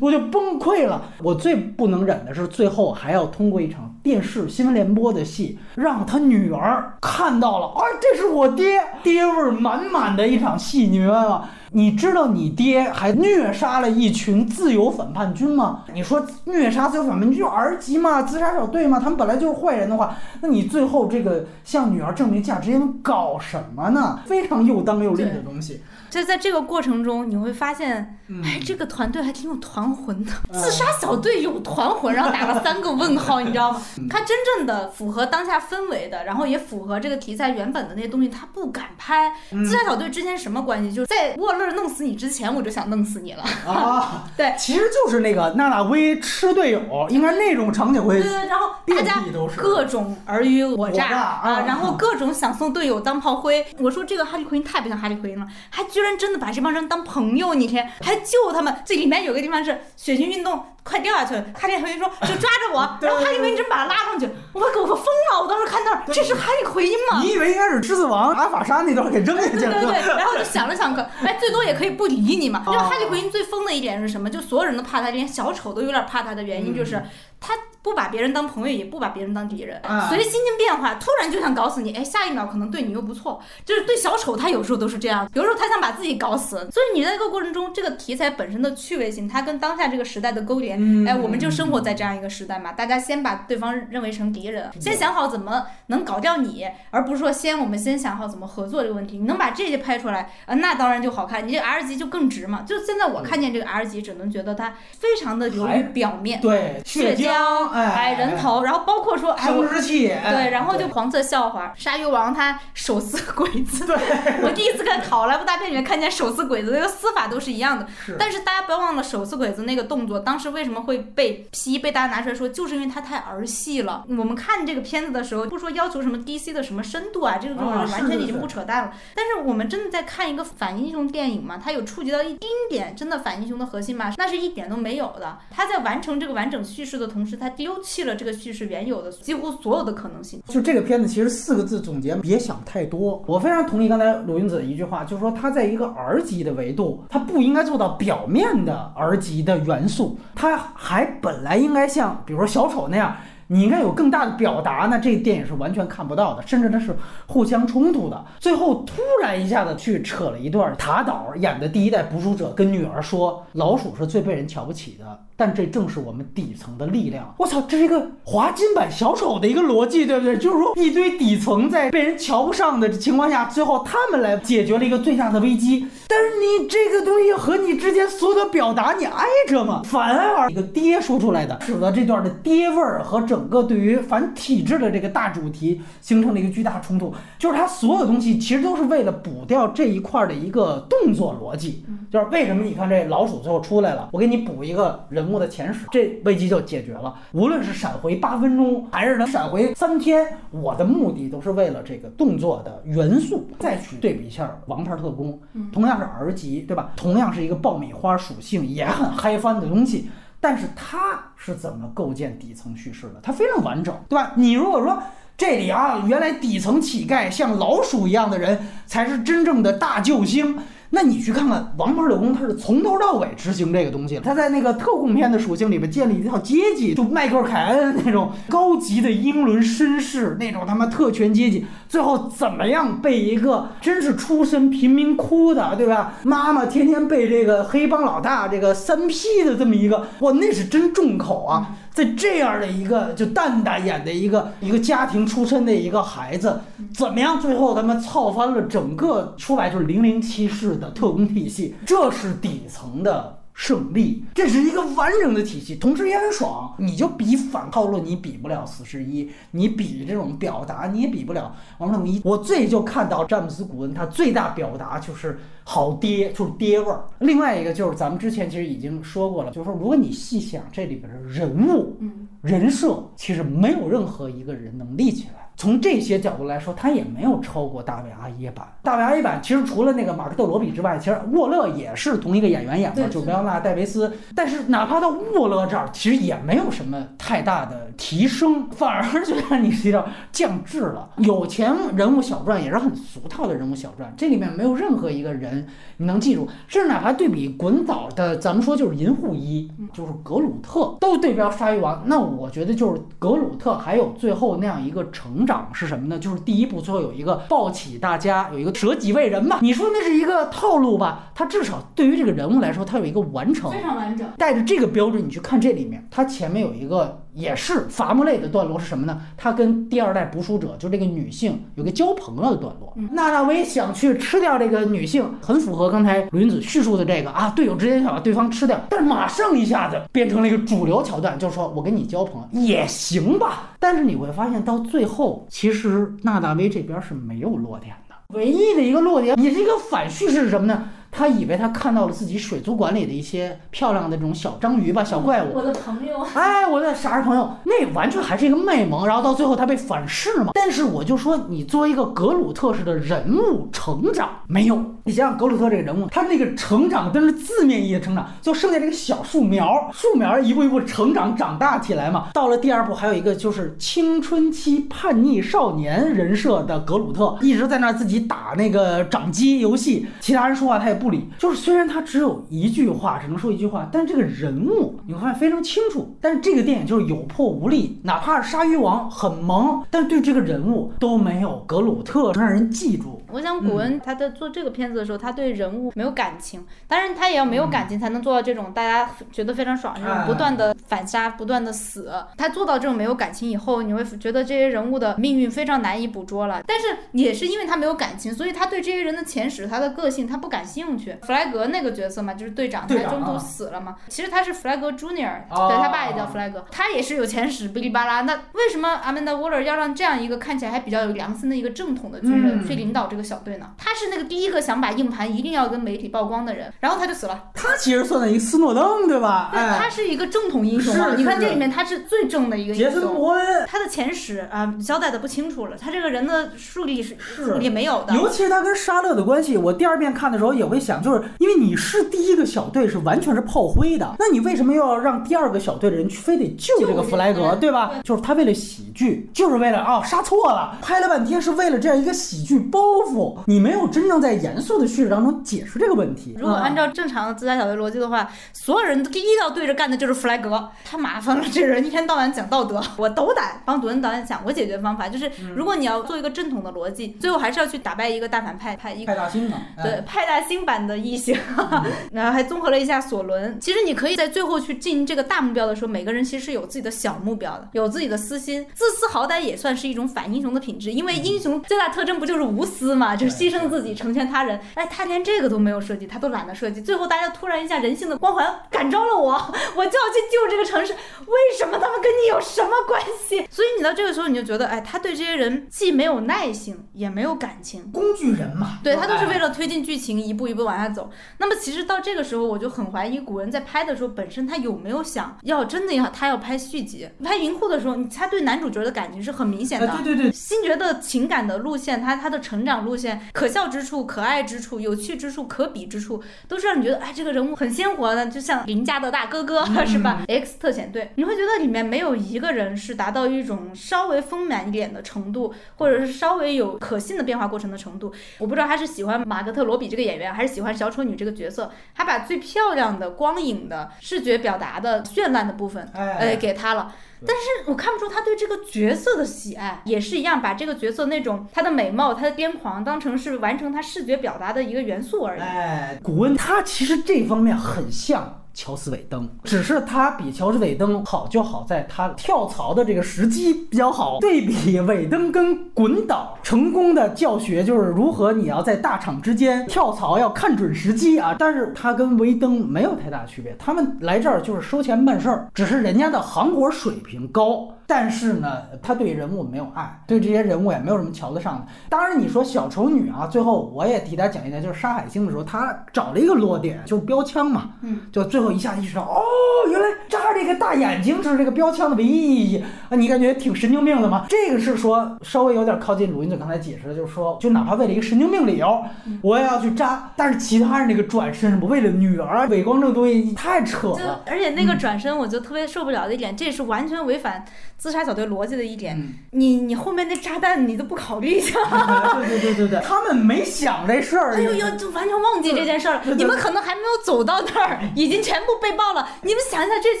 我就崩溃了。我最不能忍的是最后还要通过一场电视新闻联播的戏，让他女儿看到了，啊，这是我爹，爹味儿满满的一场戏，你明白吗？你知道你爹还虐杀了一群自由反叛军吗？你说虐杀自由反叛军就儿级吗？自杀小队吗？他们本来就是坏人的话，那你最后这个向女儿证明价值观搞什么呢？非常又当又立的东西。
就在这个过程中，你会发现，
嗯
哎，这个团队还挺有团魂的。自杀小队有团魂，然后打了三个问号，你知道吗？
嗯
它真正的符合当下氛围的，然后也符合这个题材原本的那些东西，他不敢拍。
嗯
自杀小队之间什么关系？就是在沃勒弄死你之前，我就想弄死你了。
啊，[LAUGHS]
对
其实就是那个娜娜薇吃队友，应该那种场景会
对对，然后大家各种尔虞我
我诈啊
啊，然后各种想送队友当炮灰。我说这个哈利奎因太不像哈利奎因了，还居然真的把这帮人当朋友，你天还救他们。这里面有个地方是血腥运动快掉下去了，哈利奎因说就抓着我，[LAUGHS] 然后哈利奎因真把他拉上去，我给我疯了！我当时看到这是哈利奎因吗？
你以为应该是狮子王阿法莎那段给扔下去了，
对对对，然后我就想了想，可哎，最多也可以不理你嘛。因为哈利奎因最疯的一点是什么？就所有人都怕他，连小丑都有点怕他的原因就是
嗯
他不把别人当朋友，也不把别人当敌人随着心情变化，突然就想搞死你，哎，下一秒可能对你又不错。就是对小丑，他有时候都是这样，有时候他想把自己搞死。所以你在这个过程中，这个题材本身的趣味性，它跟当下这个时代的勾连，
嗯
哎，我们就生活在这样一个时代嘛，大家先把对方认为成敌人，先想好怎么能搞掉你，而不是说先我们先想好怎么合作这个问题。你能把这些拍出来，呃，那当然就好看。你这 R 级就更值嘛。就现在我看见这个 R 级，只能觉得它非常的流于表面，
对，
血
浆，
哎，人头，然后包括说，
生殖器，哎
对，然后就黄色笑话，鲨鱼王他手撕鬼子。
对，[LAUGHS]
我第一次看好莱坞大片里面看见手撕鬼子，那个撕法都是一样的。
是
但是大家不要忘了手撕鬼子那个动作，当时为什么会被批，被大家拿出来说，就是因为它太儿戏了。我们看这个片子的时候，不说要求什么 DC 的什么深度啊，这个种
啊是是
完全已经不扯淡了。但是我们真的在看一个反英雄电影嘛，它有触及到一丁点真的反英雄的核心吗？那是一点都没有的。他在完成这个完整叙事的同时，他丢弃了这个叙事原有的几乎所有的可能性。
就这个片子，其实四个字总结：别想太多。我非常同意刚才鲁云子的一句话，就是说它在一个 R 级的维度，它不应该做到表面的 R 级的元素，它还本来应该像比如说小丑那样。你应该有更大的表达那，这电影是完全看不到的，甚至它是互相冲突的。最后突然一下子去扯了一段，塔岛演的第一代捕鼠者跟女儿说，老鼠是最被人瞧不起的，但这正是我们底层的力量。我操，这是一个华金版小丑的一个逻辑，对不对？就是说一堆底层在被人瞧不上的情况下，最后他们来解决了一个最大的危机。但是你这个东西和你之前所有的表达，你挨着吗？反而一个爹说出来的，使得这段的爹味儿和整个对于反体制的这个大主题形成了一个巨大冲突。就是他所有东西其实都是为了补掉这一块儿的一个动作逻辑。就是为什么你看这老鼠最后出来了，我给你补一个人物的前十，这危机就解决了。无论是闪回八分钟，还是能闪回三天，我的目的都是为了这个动作的元素。再去对比一下《王牌特工》，同样是 R 级，对吧？同样是一个爆米花属性也很嗨翻的东西，但是它是怎么构建底层叙事的？它非常完整，对吧？你如果说。这里啊，原来底层乞丐像老鼠一样的人才是真正的大救星。那你去看看《王牌特工》，他是从头到尾执行这个东西。他在那个特供片的属性里面建立一套阶级，就迈克尔·凯恩那种高级的英伦绅士，那种他妈特权阶级，最后怎么样被一个真是出身贫民窟的，对吧？妈妈天天被这个黑帮老大这个三 P 的这么一个，哇，那是真重口啊！在这样的一个就蛋蛋演的一个一个家庭出身的一个孩子，怎么样？最后他们操翻了整个说白就是零零七式的特工体系，这是底层的。胜利，这是一个完整的体系，同时也很爽。你就比反套路，你比不了死侍一，你比这种表达，你也比不了王者荣一。我最就看到詹姆斯·古恩他最大表达就是好爹，就是爹味儿。另外一个就是咱们之前其实已经说过了，就是说如果你细想这里边的人物、
嗯
人设，其实没有任何一个人能立起来。从这些角度来说，他也没有超过大卫·阿耶版。大卫·阿耶版其实除了那个马克·特罗比之外，其实沃勒也是同一个演员演的，就是维奥纳·戴维斯。但是哪怕到沃勒这儿，其实也没有什么太大的提升，反而就让你提到降智了。有钱人物小传也是很俗套的人物小传，这里面没有任何一个人你能记住，甚至哪怕对比滚导的，咱们说就是银护一，就是格鲁特，都对标鲨鱼王。那我觉得就是格鲁特还有最后那样一个成长是什么呢？就是第一步最后有一个抱起大家，有一个舍己为人嘛。你说那是一个套路吧？他至少对于这个人物来说，他有一个完成。
非常完整。
带着这个标准，你去看这里面，它前面有一个也是伐木类的段落是什么呢？他跟第二代捕鼠者，就这个女性有个交朋友的段落。娜娜威想去吃掉这个女性，很符合刚才卢云子叙述的这个啊，队友之间想把对方吃掉，但是马上一下子变成了一个主流桥段，就是说我跟你交朋友也行吧。但是你会发现到最后，其实娜娜威这边是没有落点的，唯一的一个落点，也是一个反叙事是什么呢？他以为他看到了自己水族馆里的一些漂亮的这种小章鱼吧，小怪物。
我的朋友，
哎，我的傻儿朋友，那完全还是一个卖萌，然后到最后他被反噬嘛。但是我就说，你作为一个格鲁特式的人物成长，没有。你想想格鲁特这个人物，他那个成长，真是字面意义的成长，就剩下这个小树苗，树苗一步一步成长长大起来嘛。到了第二部，还有一个就是青春期叛逆少年人设的格鲁特，一直在那儿自己打那个掌机游戏，其他人说话他也不理。就是虽然他只有一句话，只能说一句话，但是这个人物你会发现非常清楚。但是这个电影就是有破无立，哪怕是鲨鱼王很萌，但是对这个人物都没有格鲁特能让人记住。
我想古恩他在做这个片子的时候，他对人物没有感情，当然他也要没有感情才能做到这种大家觉得非常爽，这种不断的反杀、不断的死。他做到这种没有感情以后，你会觉得这些人物的命运非常难以捕捉了。但是也是因为他没有感情，所以他对这些人的前史、他的个性他不感兴趣。弗莱格那个角色嘛，就是队长，他中途死了嘛。其实他是弗莱格 Junior，对他爸也叫弗莱格，他也是有前史，哔哩吧啦。那为什么阿曼达沃勒要让这样一个看起来还比较有良心的一个正统的军人去领导这个小队呢？他是那个第一个想把硬盘一定要跟媒体曝光的人，然后他就死了。
他其实算在一个斯诺登，对吧？
对，他是一个正统英雄嘛。你看这里面他是最正的一个英雄。杰森伯恩，他的前史啊交代的不清楚了，他这个人的树立是树立没有的。
尤其是他跟沙勒的关系，我第二遍看的时候也会想，就是因为你是第一个小队是完全是炮灰的，那你为什么又要让第二个小队的人去非得救这个弗莱格，对吧？就是他为了喜剧，就是为了啊杀错了，拍了半天是为了这样一个喜剧包袱，你没有真正在严肃的叙事当中解释这个问题。
如果按照正常的自杀小队逻辑的话，所有人第一要对着干的就是弗莱格，太麻烦了，这人一天到晚讲道德。我斗胆帮杜恩导演想过解决方法，就是如果你要做一个正统的逻辑，最后还是要去打败一个大反派，派一
派大星嘛，
对，派大星版的异形。[LAUGHS] 然后还综合了一下索伦，其实你可以在最后去进这个大目标的时候，每个人其实是有自己的小目标的，有自己的私心，自私好歹也算是一种反英雄的品质，因为英雄最大特征不就是无私嘛，就是牺牲自己成全他人。哎，他连这个都没有设计，他都懒得设计，最后大家突然一下人性的光环感召了我，我就要去救这个城市，为什么他们跟你有什么关系？所以你到这个时候你就觉得，哎，他对这些人既没有耐性，也没有感情，
工具人嘛，
对他都是为了推进剧情一步一步往下走。那么其实到这个时候，我就很怀疑古人在拍的时候，本身他有没有想要真的要他要拍续集？拍银库的时候，他对男主角的感情是很明显的。
对对对，
星爵的情感的路线，他他的成长路线，可笑之处、可爱之处、有趣之处、可比之处，都是让你觉得哎，这个人物很鲜活的，就像邻家的大哥哥 [LAUGHS] 是吧？X 特遣队，你会觉得里面没有一个人是达到一种稍微丰满一点的程度，或者是稍微有可信的变化过程的程度。我不知道他是喜欢马格特罗比这个演员，还是喜欢小丑女这个角色。他把最漂亮的、光影的、视觉表达的绚烂的部分，哎，给他了。但是我看不出他对这个角色的喜爱，也是一样，把这个角色那种他的美貌、他的癫狂当成是完成他视觉表达的一个元素而已。
哎，古恩他其实这方面很像。乔斯韦登，只是他比乔斯韦登好，就好在他跳槽的这个时机比较好。对比韦登跟滚导成功的教学就是如何你要在大厂之间跳槽要看准时机啊。但是他跟韦登没有太大区别，他们来这儿就是收钱办事儿，只是人家的行活水平高。但是呢，他对人物没有爱，对这些人物也没有什么瞧得上的。当然，你说小丑女啊，最后我也替他讲一讲，就是杀海星的时候，他找了一个落点，就是标枪嘛，嗯，就最后一下意识到，哦，原来扎这个大眼睛是这个标枪的唯一意义啊！你感觉挺神经病的吗？这个是说稍微有点靠近鲁云子刚才解释的，就是说，就哪怕为了一个神经病理由，我也要去扎。但是其他人那个转身什么，为了女儿，伪光正东西太扯了。
而且那个转身，我就特别受不了的一点，这是完全违反。自杀小队逻辑的一点，你你后面那炸弹你都不考虑一下？[LAUGHS]
对对对对对，他们没想这事儿。
哎呦呦，就完全忘记这件事儿了。你们可能还没有走到那儿，已经全部被爆了。你们想一下，这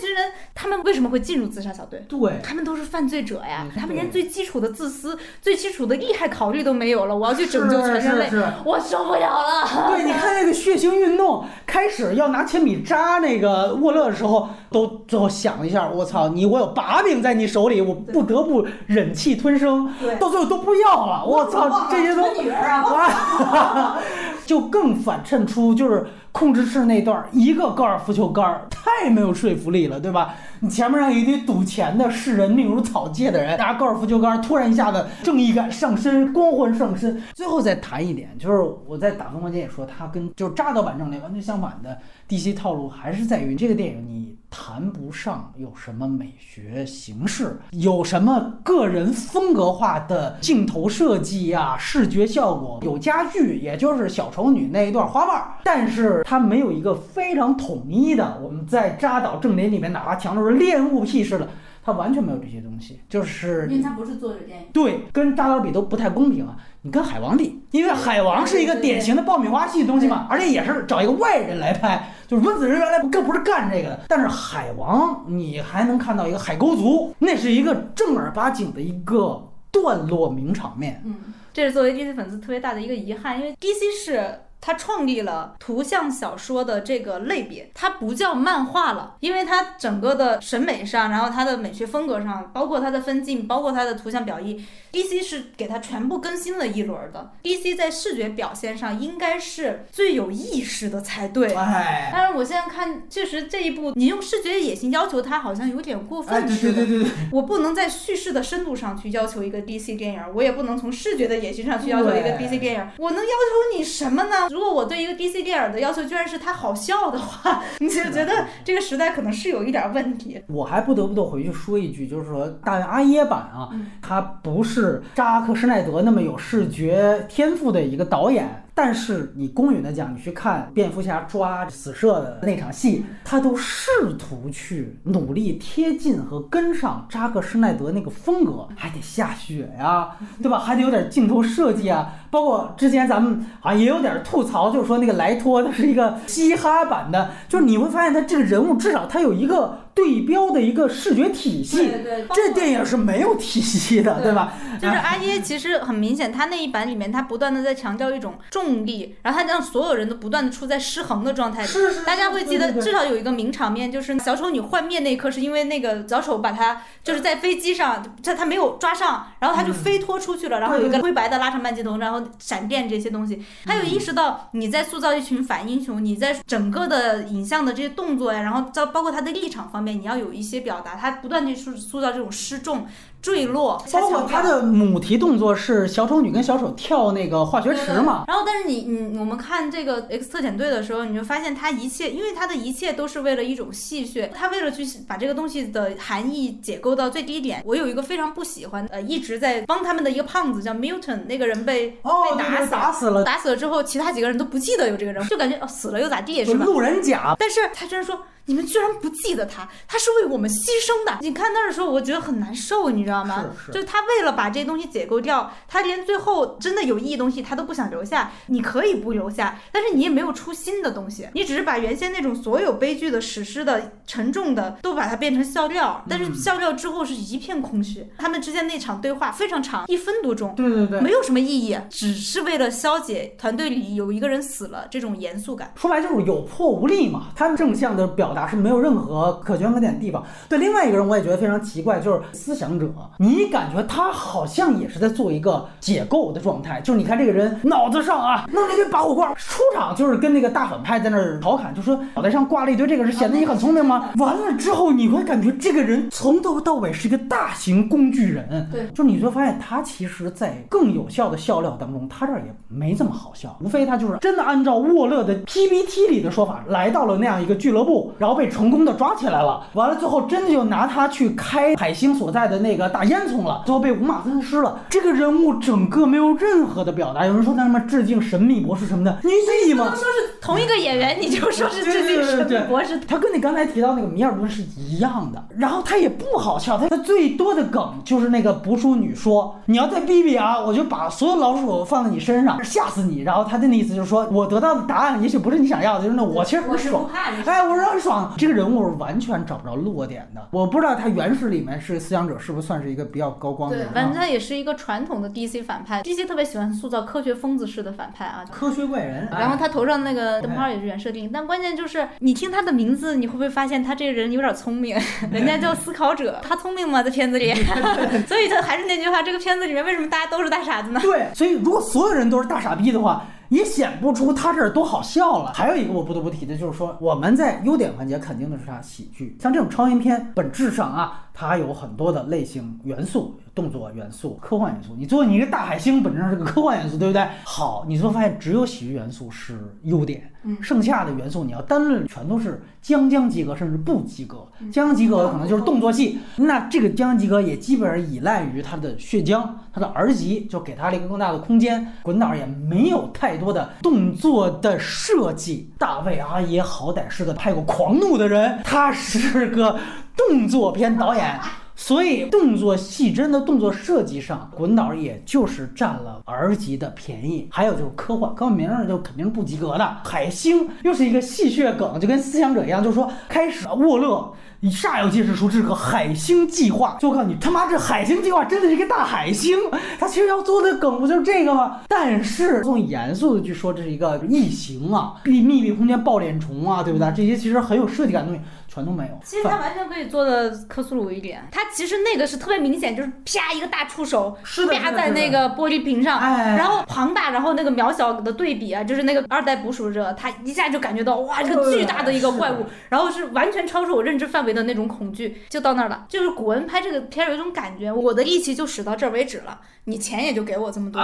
群人他们为什么会进入自杀小队？
对，
他们都是犯罪者呀，
嗯
他们连最基础的自私、最基础的利害考虑都没有了。我要去拯救全人类我受不了了。
对，你看那个血腥运动，开始要拿铅笔扎那个沃勒的时候，都最后想了一下，我操，你我有把柄在你手里，我不得不忍气吞声，
对
到最后都不要了，我操，这些都
女儿啊，
哇，[LAUGHS] [LAUGHS] 就更反衬出就是控制室那段一个高尔夫球杆儿太没有说服力了，对吧？你前面有一堆赌钱的视人命如草芥的人拿高尔夫球杆，突然一下子正义感上身，光环上身。最后再谈一点，就是我在打分环节也说，他跟就是扎导版正脸完全相反的一些套路，还是在于这个电影你谈不上有什么美学形式，有什么个人风格化的镜头设计呀、视觉效果，有家具，也就是小丑女那一段花瓣，但是它没有一个非常统一的。我们在扎导正脸里面，哪怕强调是恋物癖似的，它完全没有这些东西，就是
因为它不是作者电影。
对，跟扎导比都不太公平啊！你跟海王比，因为海王是一个典型的爆米花系的东西嘛，而且也是找一个外人来拍，就是温子仁原来更不是干这个的。但是海王，你还能看到一个海沟族，那是一个正儿八经的一个段落名场面。
嗯，
这是作为 DC 粉丝特别大的一个遗憾，因为 DC 是。它创立了图像小说的这个类别，它不叫漫画了，因为它整个的审美上，然后它的美学风格上，包括它的分镜，包括它的图像表意，DC 是给它全部更新了一轮的。DC 在视觉表现上应该是最有意识的才对。
哎，
但是我现在看，确实这一部你用视觉野心要求它，好像有点过
哎，对
分似的。
对对对对，
我不能在叙事的深度上去要求一个 DC 电影，我也不能从视觉的野心上去要求一个 DC 电影。我能要求你什么呢？如果我对一个 DC 电影的要求居然是它好笑的话，你就觉得这个时代可能是有一点问题。
我还不得不得回去说一句，就是说大阿耶版啊，他不是扎克施耐德那么有视觉天赋的一个导演，但是你公允的讲，你去看蝙蝠侠抓死射的那场戏，他都试图去努力贴近和跟上扎克施耐德那个风格，还得下雪呀、对吧？还得有点镜头设计啊，包括之前咱们好像也有点吐槽，就是说那个莱托他是一个嘻哈版的，就是你会发现他这个人物至少他有一个对标的一个视觉体系，
对对
这电影是没有体系的，
对
对吧？
就是阿耶，其实很明显，他那一版里面，他不断的在强调一种重力，然后他让所有人都不断的处在失衡的状态里。
是是
大家会记得，至少有一个名场面，就是小丑女幻灭那一刻，是因为那个小丑把他就是在飞机上，这他没有抓上，然后他就飞脱出去了，然后有一个灰白的拉长半截头，然后闪电这些东西，他有意识到你在塑造一群反英雄，你在整个的影像的这些动作呀，然后包包括他的立场方你要有一些表达，他不断去塑塑造这种失重、坠落，
包括他的母题动作是小丑女跟小丑跳那个化学池嘛，
然后，但是你你我们看这个 X 特遣队的时候，你就发现他一切，因为他的一切都是为了一种戏谑，他为了去把这个东西的含义解构到最低点。我有一个非常不喜欢，呃，一直在帮他们的一个胖子叫 Milton，那个人被、
哦，
被打死
打死了，
打死了之后，其他几个人都不记得有这个人，就感觉哦死了又咋地
就是
吧？
路人甲，
但是他居然说。你们居然不记得他，他是为我们牺牲的。你看那儿的时候，我觉得很难受，你知道吗？
是是
就是他为了把这些东西解构掉，他连最后真的有意义的东西他都不想留下。你可以不留下，但是你也没有出新的东西，你只是把原先那种所有悲剧的、史诗的、沉重的都把它变成笑料，但是笑料之后是一片空虚。他们之间那场对话非常长，一分多钟。
对对对，
没有什么意义，只是为了消解团队里有一个人死了这种严肃感。
说白就是有破无立嘛。他们正向的表达是没有任何可圈可点的地方。对，另外一个人我也觉得非常奇怪，就是思想者，你感觉他好像也是在做一个解构的状态，就是你看这个人脑子上啊弄了一堆拔火罐，出场就是跟那个大反派在那儿调侃，就说脑袋上挂了一堆这个，是显得你很聪明吗？完了之后你会感觉这个人从头到尾是一个大型工具人，
对。
就是你会发现他其实，在更有效的笑料当中，他这儿也没这么好笑，无非他就是真的按照沃勒的 PPT 里的说法，来到了那样一个俱乐部，然后被成功的抓起来了，完了最后真的就拿他去开海星所在的那个大烟囱了，最后被五马分尸了。这个人物整个没有任何的表达，有人说他什么致敬神秘博士什么的，你有意义吗？
说是同一个演员，你就说是致敬神秘博士。
他跟你刚才提到那个米尔顿是一样的，然后他也不好笑，他他最多的梗就是那个捕鼠女说你要再逼逼啊，我就把所有老鼠放在你身上，吓死你。然后他的那意思就是说我得到的答案也许不是你想要的，就是那我其实很爽，哎，我是很爽。爽。这个人物完全找不着落点的，我不知道他原始里面是思想者是不是算是一个比较高光的
对
人，啊？
反正他也是一个传统的 DC 反派，DC 特别喜欢塑造科学疯子式的反派啊。
科学怪人，
然后他头上那个灯
哎
泡也是原设定，但关键就是你听他的名字，你会不会发现他这个人有点聪明？[LAUGHS] 人家叫思考者，他聪明吗？在片子里，[LAUGHS] 所以他还是那句话，这个片子里面为什么大家都是大傻子呢？[LAUGHS]
对，所以如果所有人都是大傻逼的话，也显不出他这儿多好笑了。还有一个我不得不提的就是说，我们在优点环节肯定的是他喜剧，像这种超英片，本质上啊，它有很多的类型元素。动作元素、科幻元素，你作为你一个大海星，本质上是个科幻元素，对不对？好，你最后发现只有喜剧元素是优点，
嗯
剩下的元素你要单论全都是将将及格，甚至不及格。将将及格的可能就是动作戏，那这个将将及格也基本上依赖于他的血浆，他的儿级就给他了一个更大的空间。滚导也没有太多的动作的设计。大卫阿爷好歹是个拍过《狂怒》的人，他是个动作片导演。所以动作戏真的动作设计上，滚导也就是占了 R 级的便宜。还有就是科幻，科幻名儿就肯定不及格的。海星又是一个戏谑梗，就跟思想者一样，就是说开始沃勒。你煞有介事说这是个海星计划，就我告诉你，他妈这海星计划真的是一个大海星，他其实要做的梗不就是这个吗？但是从严肃的去说，这是一个异形啊，密密闭空间爆脸虫啊，对不对？这些其实很有设计感的东西全都没有。
其实他完全可以做的科苏鲁一点，他其实那个是特别明显，就是啪一个大触手
是的，
啪在那个玻璃瓶上，
哎，
然后庞大，然后那个渺小的对比啊，就是那个二代捕鼠者，他一下就感觉到哇，这个巨大的一个怪物，然后是完全超出我认知范围的那种恐惧，就到那儿了。就是古文拍这个片儿有一种感觉，我的义气就使到这儿为止了，你钱也就给我这么多，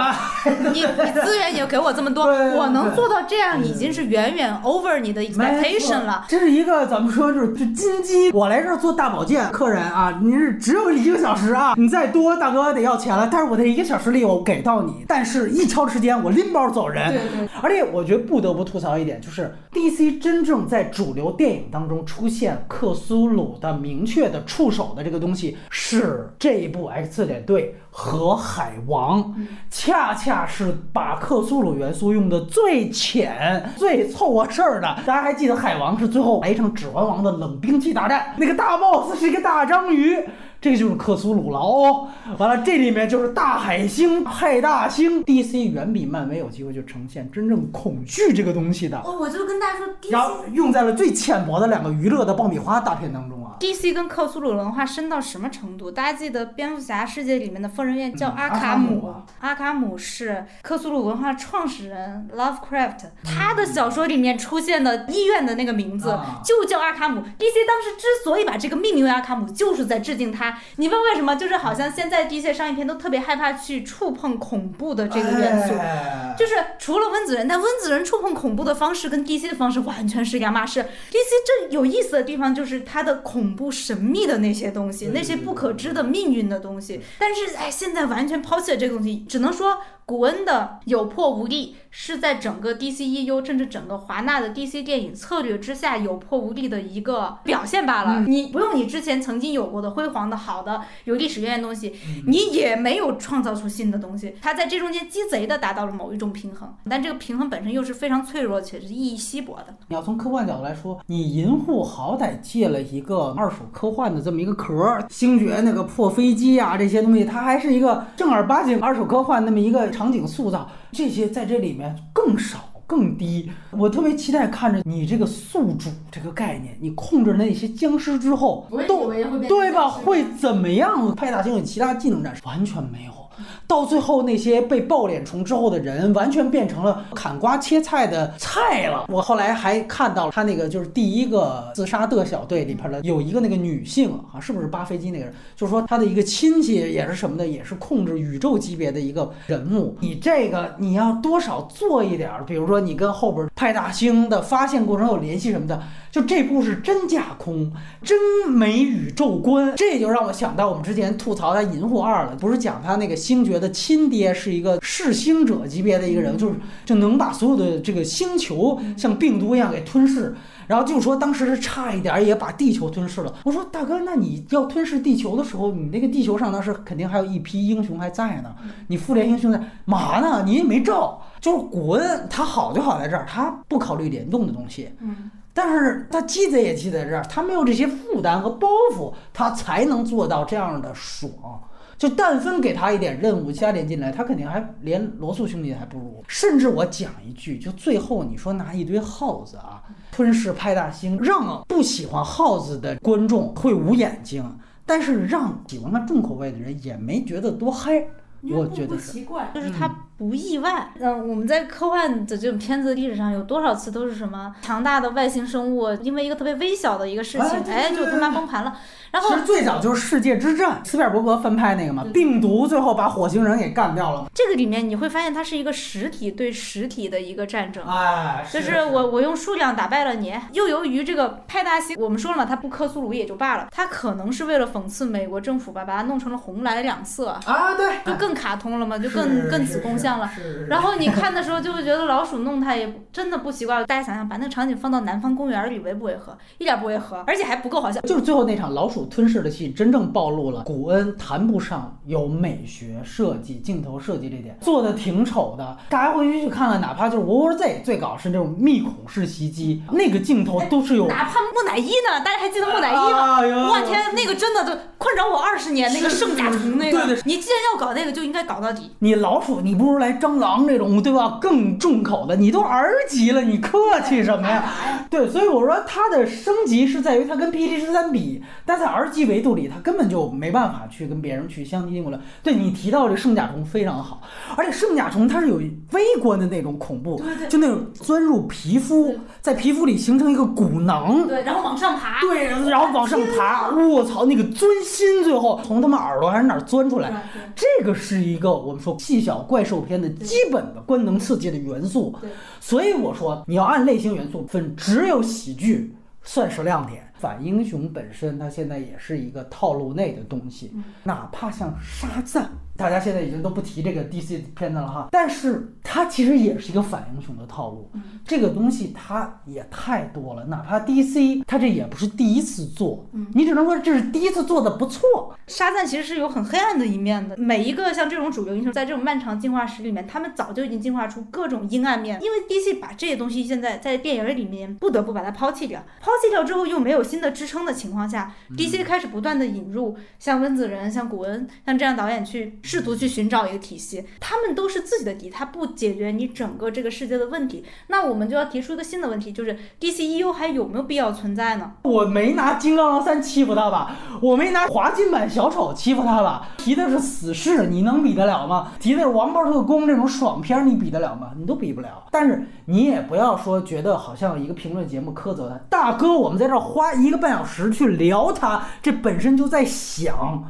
你 [LAUGHS] 你资源也给我这么多，我能做到这样，已经是远远 over 你的 expectation 了。
这是一个怎么说，就是就金鸡。我来这儿做大保健，客人啊，你是只有一个小时啊，你再多大哥得要钱了。但是我这一个小时里我给到你，但是一超时间我拎包走人。
对对。
而且我觉得不得不吐槽一点，就是 DC 真正在主流电影当中出现克苏鲁的明确的触手的这个东西，是这一部 X 特点队和海王，恰恰是把克苏鲁元素用的最浅、最凑合事儿的。大家还记得海王是最后来一场指环王的冷兵器大战，那个大 boss 是一个大章鱼。这个就是克苏鲁了哦，完了，这里面就是大海星派大星，DC 远比漫威有机会就呈现真正恐惧这个东西的，
哦，我就跟大家说
然后
，DC
用在了最浅薄的两个娱乐的爆米花大片当中啊。
DC 跟克苏鲁文化深到什么程度？大家记得蝙蝠侠世界里面的疯人院叫
嗯
阿卡姆，阿卡姆是克苏鲁文化创始人 Lovecraft，他的小说里面出现的医院的那个名字
啊
就叫阿卡姆。DC 当时之所以把这个命名为阿卡姆，就是在致敬他。你问为什么？就是好像现在 DC 商业片都特别害怕去触碰恐怖的这个元素。
哎
就是除了温子仁，但温子仁触碰恐怖的方式跟 DC 的方式完全是两码事。DC 这有意思的地方就是它的恐怖神秘的那些东西，那些不可知的命运的东西。但是哎，现在完全抛弃了这个东西，只能说古恩的有破无立是在整个 DC EU 甚至整个华纳的 DC 电影策略之下有破无立的一个表现罢了。你不用你之前曾经有过的辉煌的好的有历史渊源的东西，你也没有创造出新的东西。它在这中间鸡贼的达到了某一种平衡，但这个平衡本身又是非常脆弱且是意义稀薄的。
你要从科幻角度来说，你银护好歹借了一个二手科幻的这么一个壳儿，星爵那个破飞机啊这些东西，它还是一个正儿八经二手科幻那么一个场景塑造，这些在这里面更少。更低，我特别期待看着你这个宿主这个概念，你控制那些僵尸之后，都对吧？会怎么样？派大星有其他技能战士完全没有。到最后，那些被爆脸虫之后的人，完全变成了砍瓜切菜的菜了。我后来还看到他那个，就是第一个自杀的小队里边的有一个那个女性啊，是不是扒飞机那个人？就是说他的一个亲戚也是什么的，也是控制宇宙级别的一个人物。你这个你要多少做一点，比如说你跟后边派大星的发现过程有联系什么的。就这部是真架空，真没宇宙观，这就让我想到我们之前吐槽他《银护二》了，不是讲他那个星爵的亲爹是一个噬星者级别的一个人，就是就能把所有的这个星球像病毒一样给吞噬。然后就说当时是差一点也把地球吞噬了。我说大哥，那你要吞噬地球的时候，你那个地球上当时肯定还有一批英雄还在呢。你复联英雄在嘛呢？你也没照。就是古恩他好就好在这儿，他不考虑联动的东西。
嗯。
但是他鸡贼也鸡在这儿，他没有这些负担和包袱，他才能做到这样的爽。就但分给他一点任务加点进来，他肯定还连罗素兄弟还不如。甚至我讲一句，就最后你说拿一堆耗子啊吞噬派大星，让不喜欢耗子的观众会捂眼睛，但是让喜欢看重口味的人也没觉得多嗨。我觉得是。
奇怪，就是它不意外。嗯，我们在科幻的这种片子的历史上，有多少次都是什么强大的外星生物，因为一个特别微小的一个事情，
哎
就他妈崩盘了。然后
其实最早就是《世界之战》，斯皮尔伯格翻拍那个嘛，病毒最后把火星人给干掉了。
这个里面你会发现，它是一个实体对实体的一个战争。
哎，
就是我，我用数量打败了你。又由于这个派大星，我们说了嘛，他不克苏鲁也就罢了，他可能是为了讽刺美国政府吧，把它弄成了红蓝两色，
啊，对，
就更卡通了嘛，就更更子宫像了。。
是
然后你看的时候就会觉得老鼠弄它也真的不奇怪。大家想想，把那个场景放到南方公园里，违不违和？一点不违和，而且还不够好笑。
就是最后那场老鼠吞噬的戏，真正暴露了古恩谈不上有美学设计、镜头设计这点，做的挺丑的。大家回去去看看，哪怕就是《War Z》最搞是那种密孔式袭击，那个镜头都是有。
哪怕木乃伊呢？大家还记得木乃伊吗？我天，那个真的就困扰我二十年。那个圣甲虫那个，
对对
你既然要搞那个，就应该搞到底。
你老鼠，你不如来蟑螂这种，对吧？更重口的，你都 R 级了，你客气什么呀？对，所以我说它的升级是在于它跟 PT 十三比，但在 R 级维度里，它根本就没办法去跟别人去相提并论。对你提到这圣甲虫非常好，而且圣甲虫它是有微观的那种恐怖，就那种钻入皮肤，在皮肤里形成一个骨囊，
对，然后往上爬。
对，然后往上爬，我操，那个钻心，最后从他们耳朵还是哪儿钻出来，这个是一个我们说细小怪兽片的基本的官能刺激的元素
对。
所以我说你要按类型元素分，只有喜剧算是亮点。反英雄本身，它现在也是一个套路内的东西，哪怕像沙赞，大家现在已经都不提这个 DC 片子了哈，但是它其实也是一个反英雄的套路。这个东西它也太多了，哪怕 DC 它这也不是第一次做，你只能说这是第一次做的不错。
沙赞其实是有很黑暗的一面的。每一个像这种主流英雄，在这种漫长进化史里面，他们早就已经进化出各种阴暗面。因为 DC 把这些东西现在在电影里面不得不把它抛弃掉，抛弃掉之后又没有新的支撑的情况下，DC 开始不断的引入像温子仁、像古恩、像这样导演去试图去寻找一个体系。他们都是自己的敌，他不解决你整个这个世界的问题。那我们就要提出一个新的问题，就是 DCEU 还有没有必要存在呢？
我没拿金刚狼三欺负他吧，我没拿华金版小丑欺负他吧，提的是死侍，你能比得了吗？提的是王八特工这种爽片，你比得了吗？你都比不了。但是你也不要说觉得好像一个评论节目苛责他，大哥，我们在这儿花一个半小时去聊他，这本身就在想。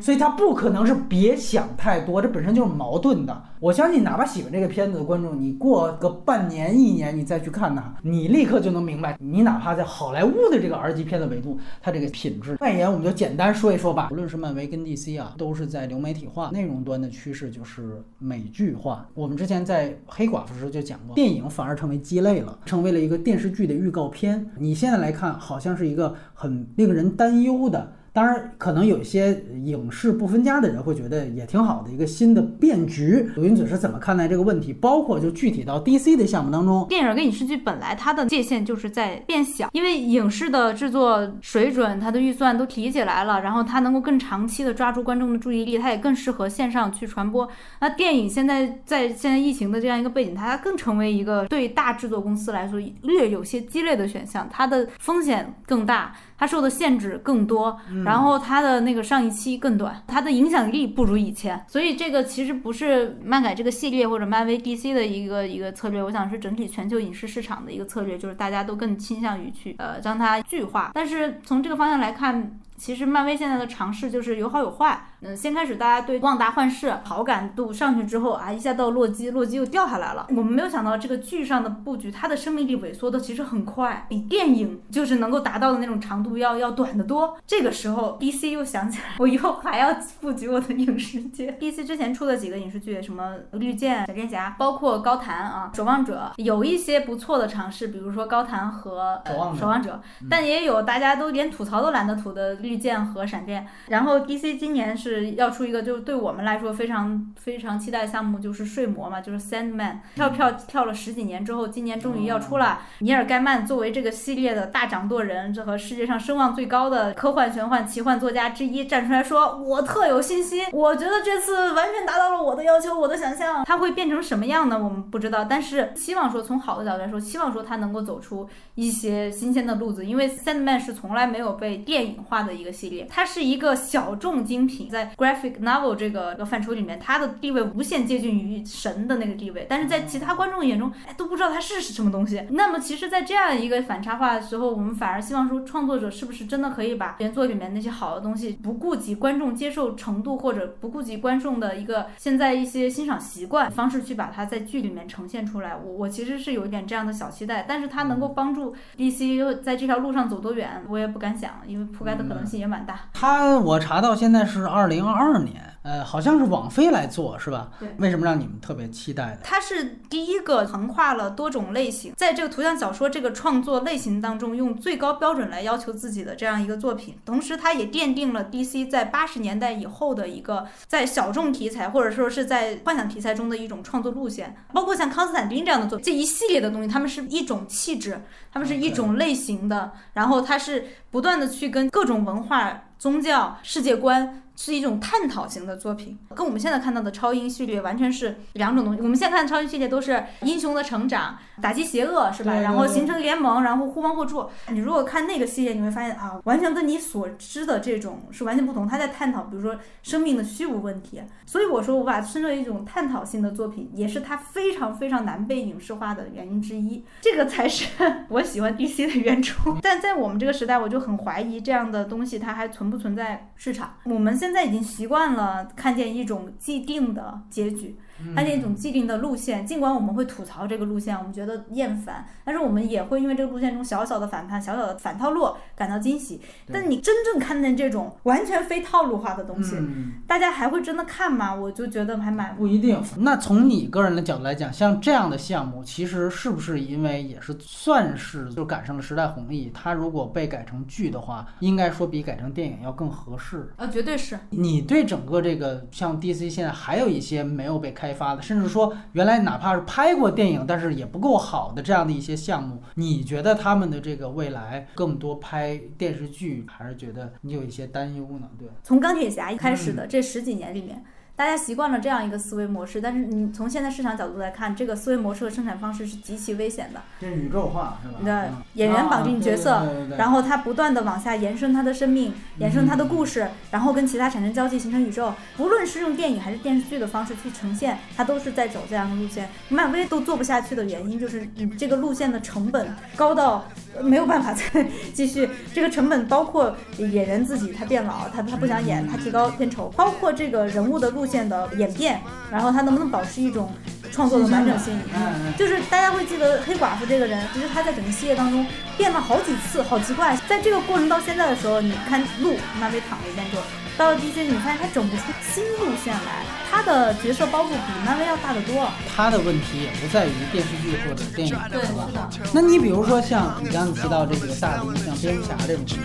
所以他不可能是别想太多，这本身就是矛盾的。我相信，哪怕喜欢这个片子的观众，你过个半年、一年，你再去看它，你立刻就能明白，你哪怕在好莱坞的这个 R 级片的维度，它这个品质。外延我们就简单说一说吧。无论是漫威跟 DC 啊，都是在流媒体化、内容端的趋势就是美剧化。我们之前在黑寡妇时候就讲过，电影反而成为鸡肋了，成为了一个电视剧的预告片。你现在来看，好像是一个很令人担忧的。当然，可能有一些影视不分家的人会觉得也挺好的一个新的变局。鲁云子是怎么看待这个问题？包括就具体到 DC 的项目当中，
电影跟影视剧本来它的界限就是在变小，因为影视的制作水准、它的预算都提起来了，然后它能够更长期的抓住观众的注意力，它也更适合线上去传播。那电影现在在现在疫情的这样一个背景，它更成为一个对大制作公司来说略有些鸡肋的选项，它的风险更大。它受的限制更多，然后它的那个上一期更短，它的影响力不如以前，所以这个其实不是漫改这个系列或者漫威 DC 的一个一个策略，我想是整体全球影视市场的一个策略，就是大家都更倾向于去呃将它剧化。但是从这个方向来看，其实漫威现在的尝试就是有好有坏。嗯，先开始大家对旺达幻视好感度上去之后啊，一下到洛基，洛基又掉下来了。我们没有想到这个剧上的布局，它的生命力萎缩的其实很快，比电影就是能够达到的那种长度要要短得多。这个时候 DC 又想起来，我以后还要布局我的影视界。DC 之前出的几个影视剧，什么绿箭、闪电侠，包括高谭啊、守望者，有一些不错的尝试，比如说高谭和、呃、
守望者
守望者，但也有大家都连吐槽都懒得吐的绿箭和闪电。然后 DC 今年是要出一个，就对我们来说非常非常期待的项目，就是睡魔嘛，就是 Sandman。跳票跳了十几年之后，今年终于要出了。尼尔盖曼作为这个系列的大掌舵人，这和世界上声望最高的科幻、玄幻、奇幻作家之一，站出来说：“我特有信心，我觉得这次完全达到了我的要求，我的想象。它会变成什么样呢？我们不知道，但是希望说从好的角度来说，希望说它能够走出一些新鲜的路子，因为 Sandman 是从来没有被电影化的一个系列，它是一个小众精品，在 graphic novel 这个范畴里面，它的地位无限接近于神的那个地位，但是在其他观众眼中，哎都不知道它是什么东西。那么其实，在这样一个反差化的时候，我们反而希望说，创作者是不是真的可以把原作里面那些好的东西，不顾及观众接受程度，或者不顾及观众的一个现在一些欣赏习惯方式，去把它在剧里面呈现出来。我我其实是有一点这样的小期待，但是它能够帮助 DC 在这条路上走多远，我也不敢想，因为铺盖的可能性也蛮大。
他我查到现在是二零二二年，呃，好像是网飞来做是吧？
对
为什么让你们特别期待的？
它是第一个横跨了多种类型，在这个图像小说这个创作类型当中，用最高标准来要求自己的这样一个作品。同时，它也奠定了 DC 在八十年代以后的一个在小众题材或者说是在幻想题材中的一种创作路线。包括像康斯坦丁这样的作品，这一系列的东西，他们是一种气质，他们是一种类型的，然后它是不断的去跟各种文化、宗教、世界观。是一种探讨型的作品，跟我们现在看到的超英系列完全是两种东西。我们现在看的超英系列都是英雄的成长、打击邪恶，是吧？然后形成联盟，然后互帮互助。你如果看那个系列，你会发现啊，完全跟你所知的这种是完全不同。他在探讨，比如说生命的虚无问题。所以我说，我把它称之为一种探讨性的作品，也是它非常非常难被影视化的原因之一。这个才是 [LAUGHS] 我喜欢 DC 的原初。[LAUGHS] 但在我们这个时代，我就很怀疑这样的东西它还存不存在市场。我们现在已经习惯了看见一种既定的结局。看见一种既定的路线，尽管我们会吐槽这个路线，我们觉得厌烦，但是我们也会因为这个路线中小小的反叛、小小的反套路感到惊喜。但你真正看见这种完全非套路化的东西，
嗯，
大家还会真的看吗？我就觉得还蛮
不一定。那从你个人的角度来讲，像这样的项目，其实是不是因为也是算是就赶上了时代红利？它如果被改成剧的话，应该说比改成电影要更合适。
啊，绝对是。
你对整个这个像 DC 现在还有一些没有被开开发的，甚至说原来哪怕是拍过电影，但是也不够好的这样的一些项目，你觉得他们的这个未来更多拍电视剧，还是觉得你有一些担忧呢？对，
从钢铁侠一开始的这十几年里面，大家习惯了这样一个思维模式，但是你从现在市场角度来看，这个思维模式和生产方式是极其危险的。
这是宇宙化是吧？
你的
嗯
演员绑定角色
啊对对对对
然后他不断的往下延伸他的生命，延伸他的故事，然后跟其他产生交际，形成宇宙。不论是用电影还是电视剧的方式去呈现，他都是在走这样的路线。漫威都做不下去的原因就是你这个路线的成本高到呃没有办法再继续。这个成本包括演员自己他变老，他他不想演，他提高片酬，包括这个人物的路线的演变，然后他能不能保持一种创作的完整性。
嗯嗯
就是大家会记得黑寡妇这个人，其实他在整个系列当中变了好几次，好奇怪。在这个过程到现在的时候，你看路漫威躺了一遍之后，到了 DC，你发现他整不出新路线来，他的角色包袱比漫威要大得多。
他的问题也不在于电视剧或者电影，
对，
是吧。那你比如说像你刚刚提到这个大的像蝙蝠侠这种情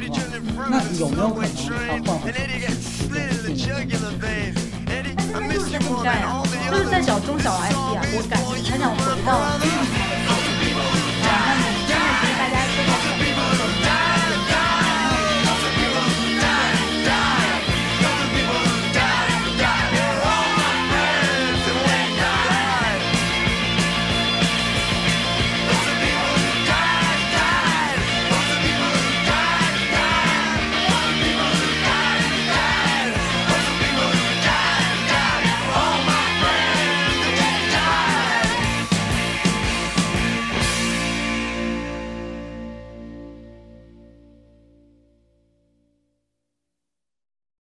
况，那有没有可能他换换 [LAUGHS]
就是在这样呀，就是在找中小 IP 啊，我感觉他想回到。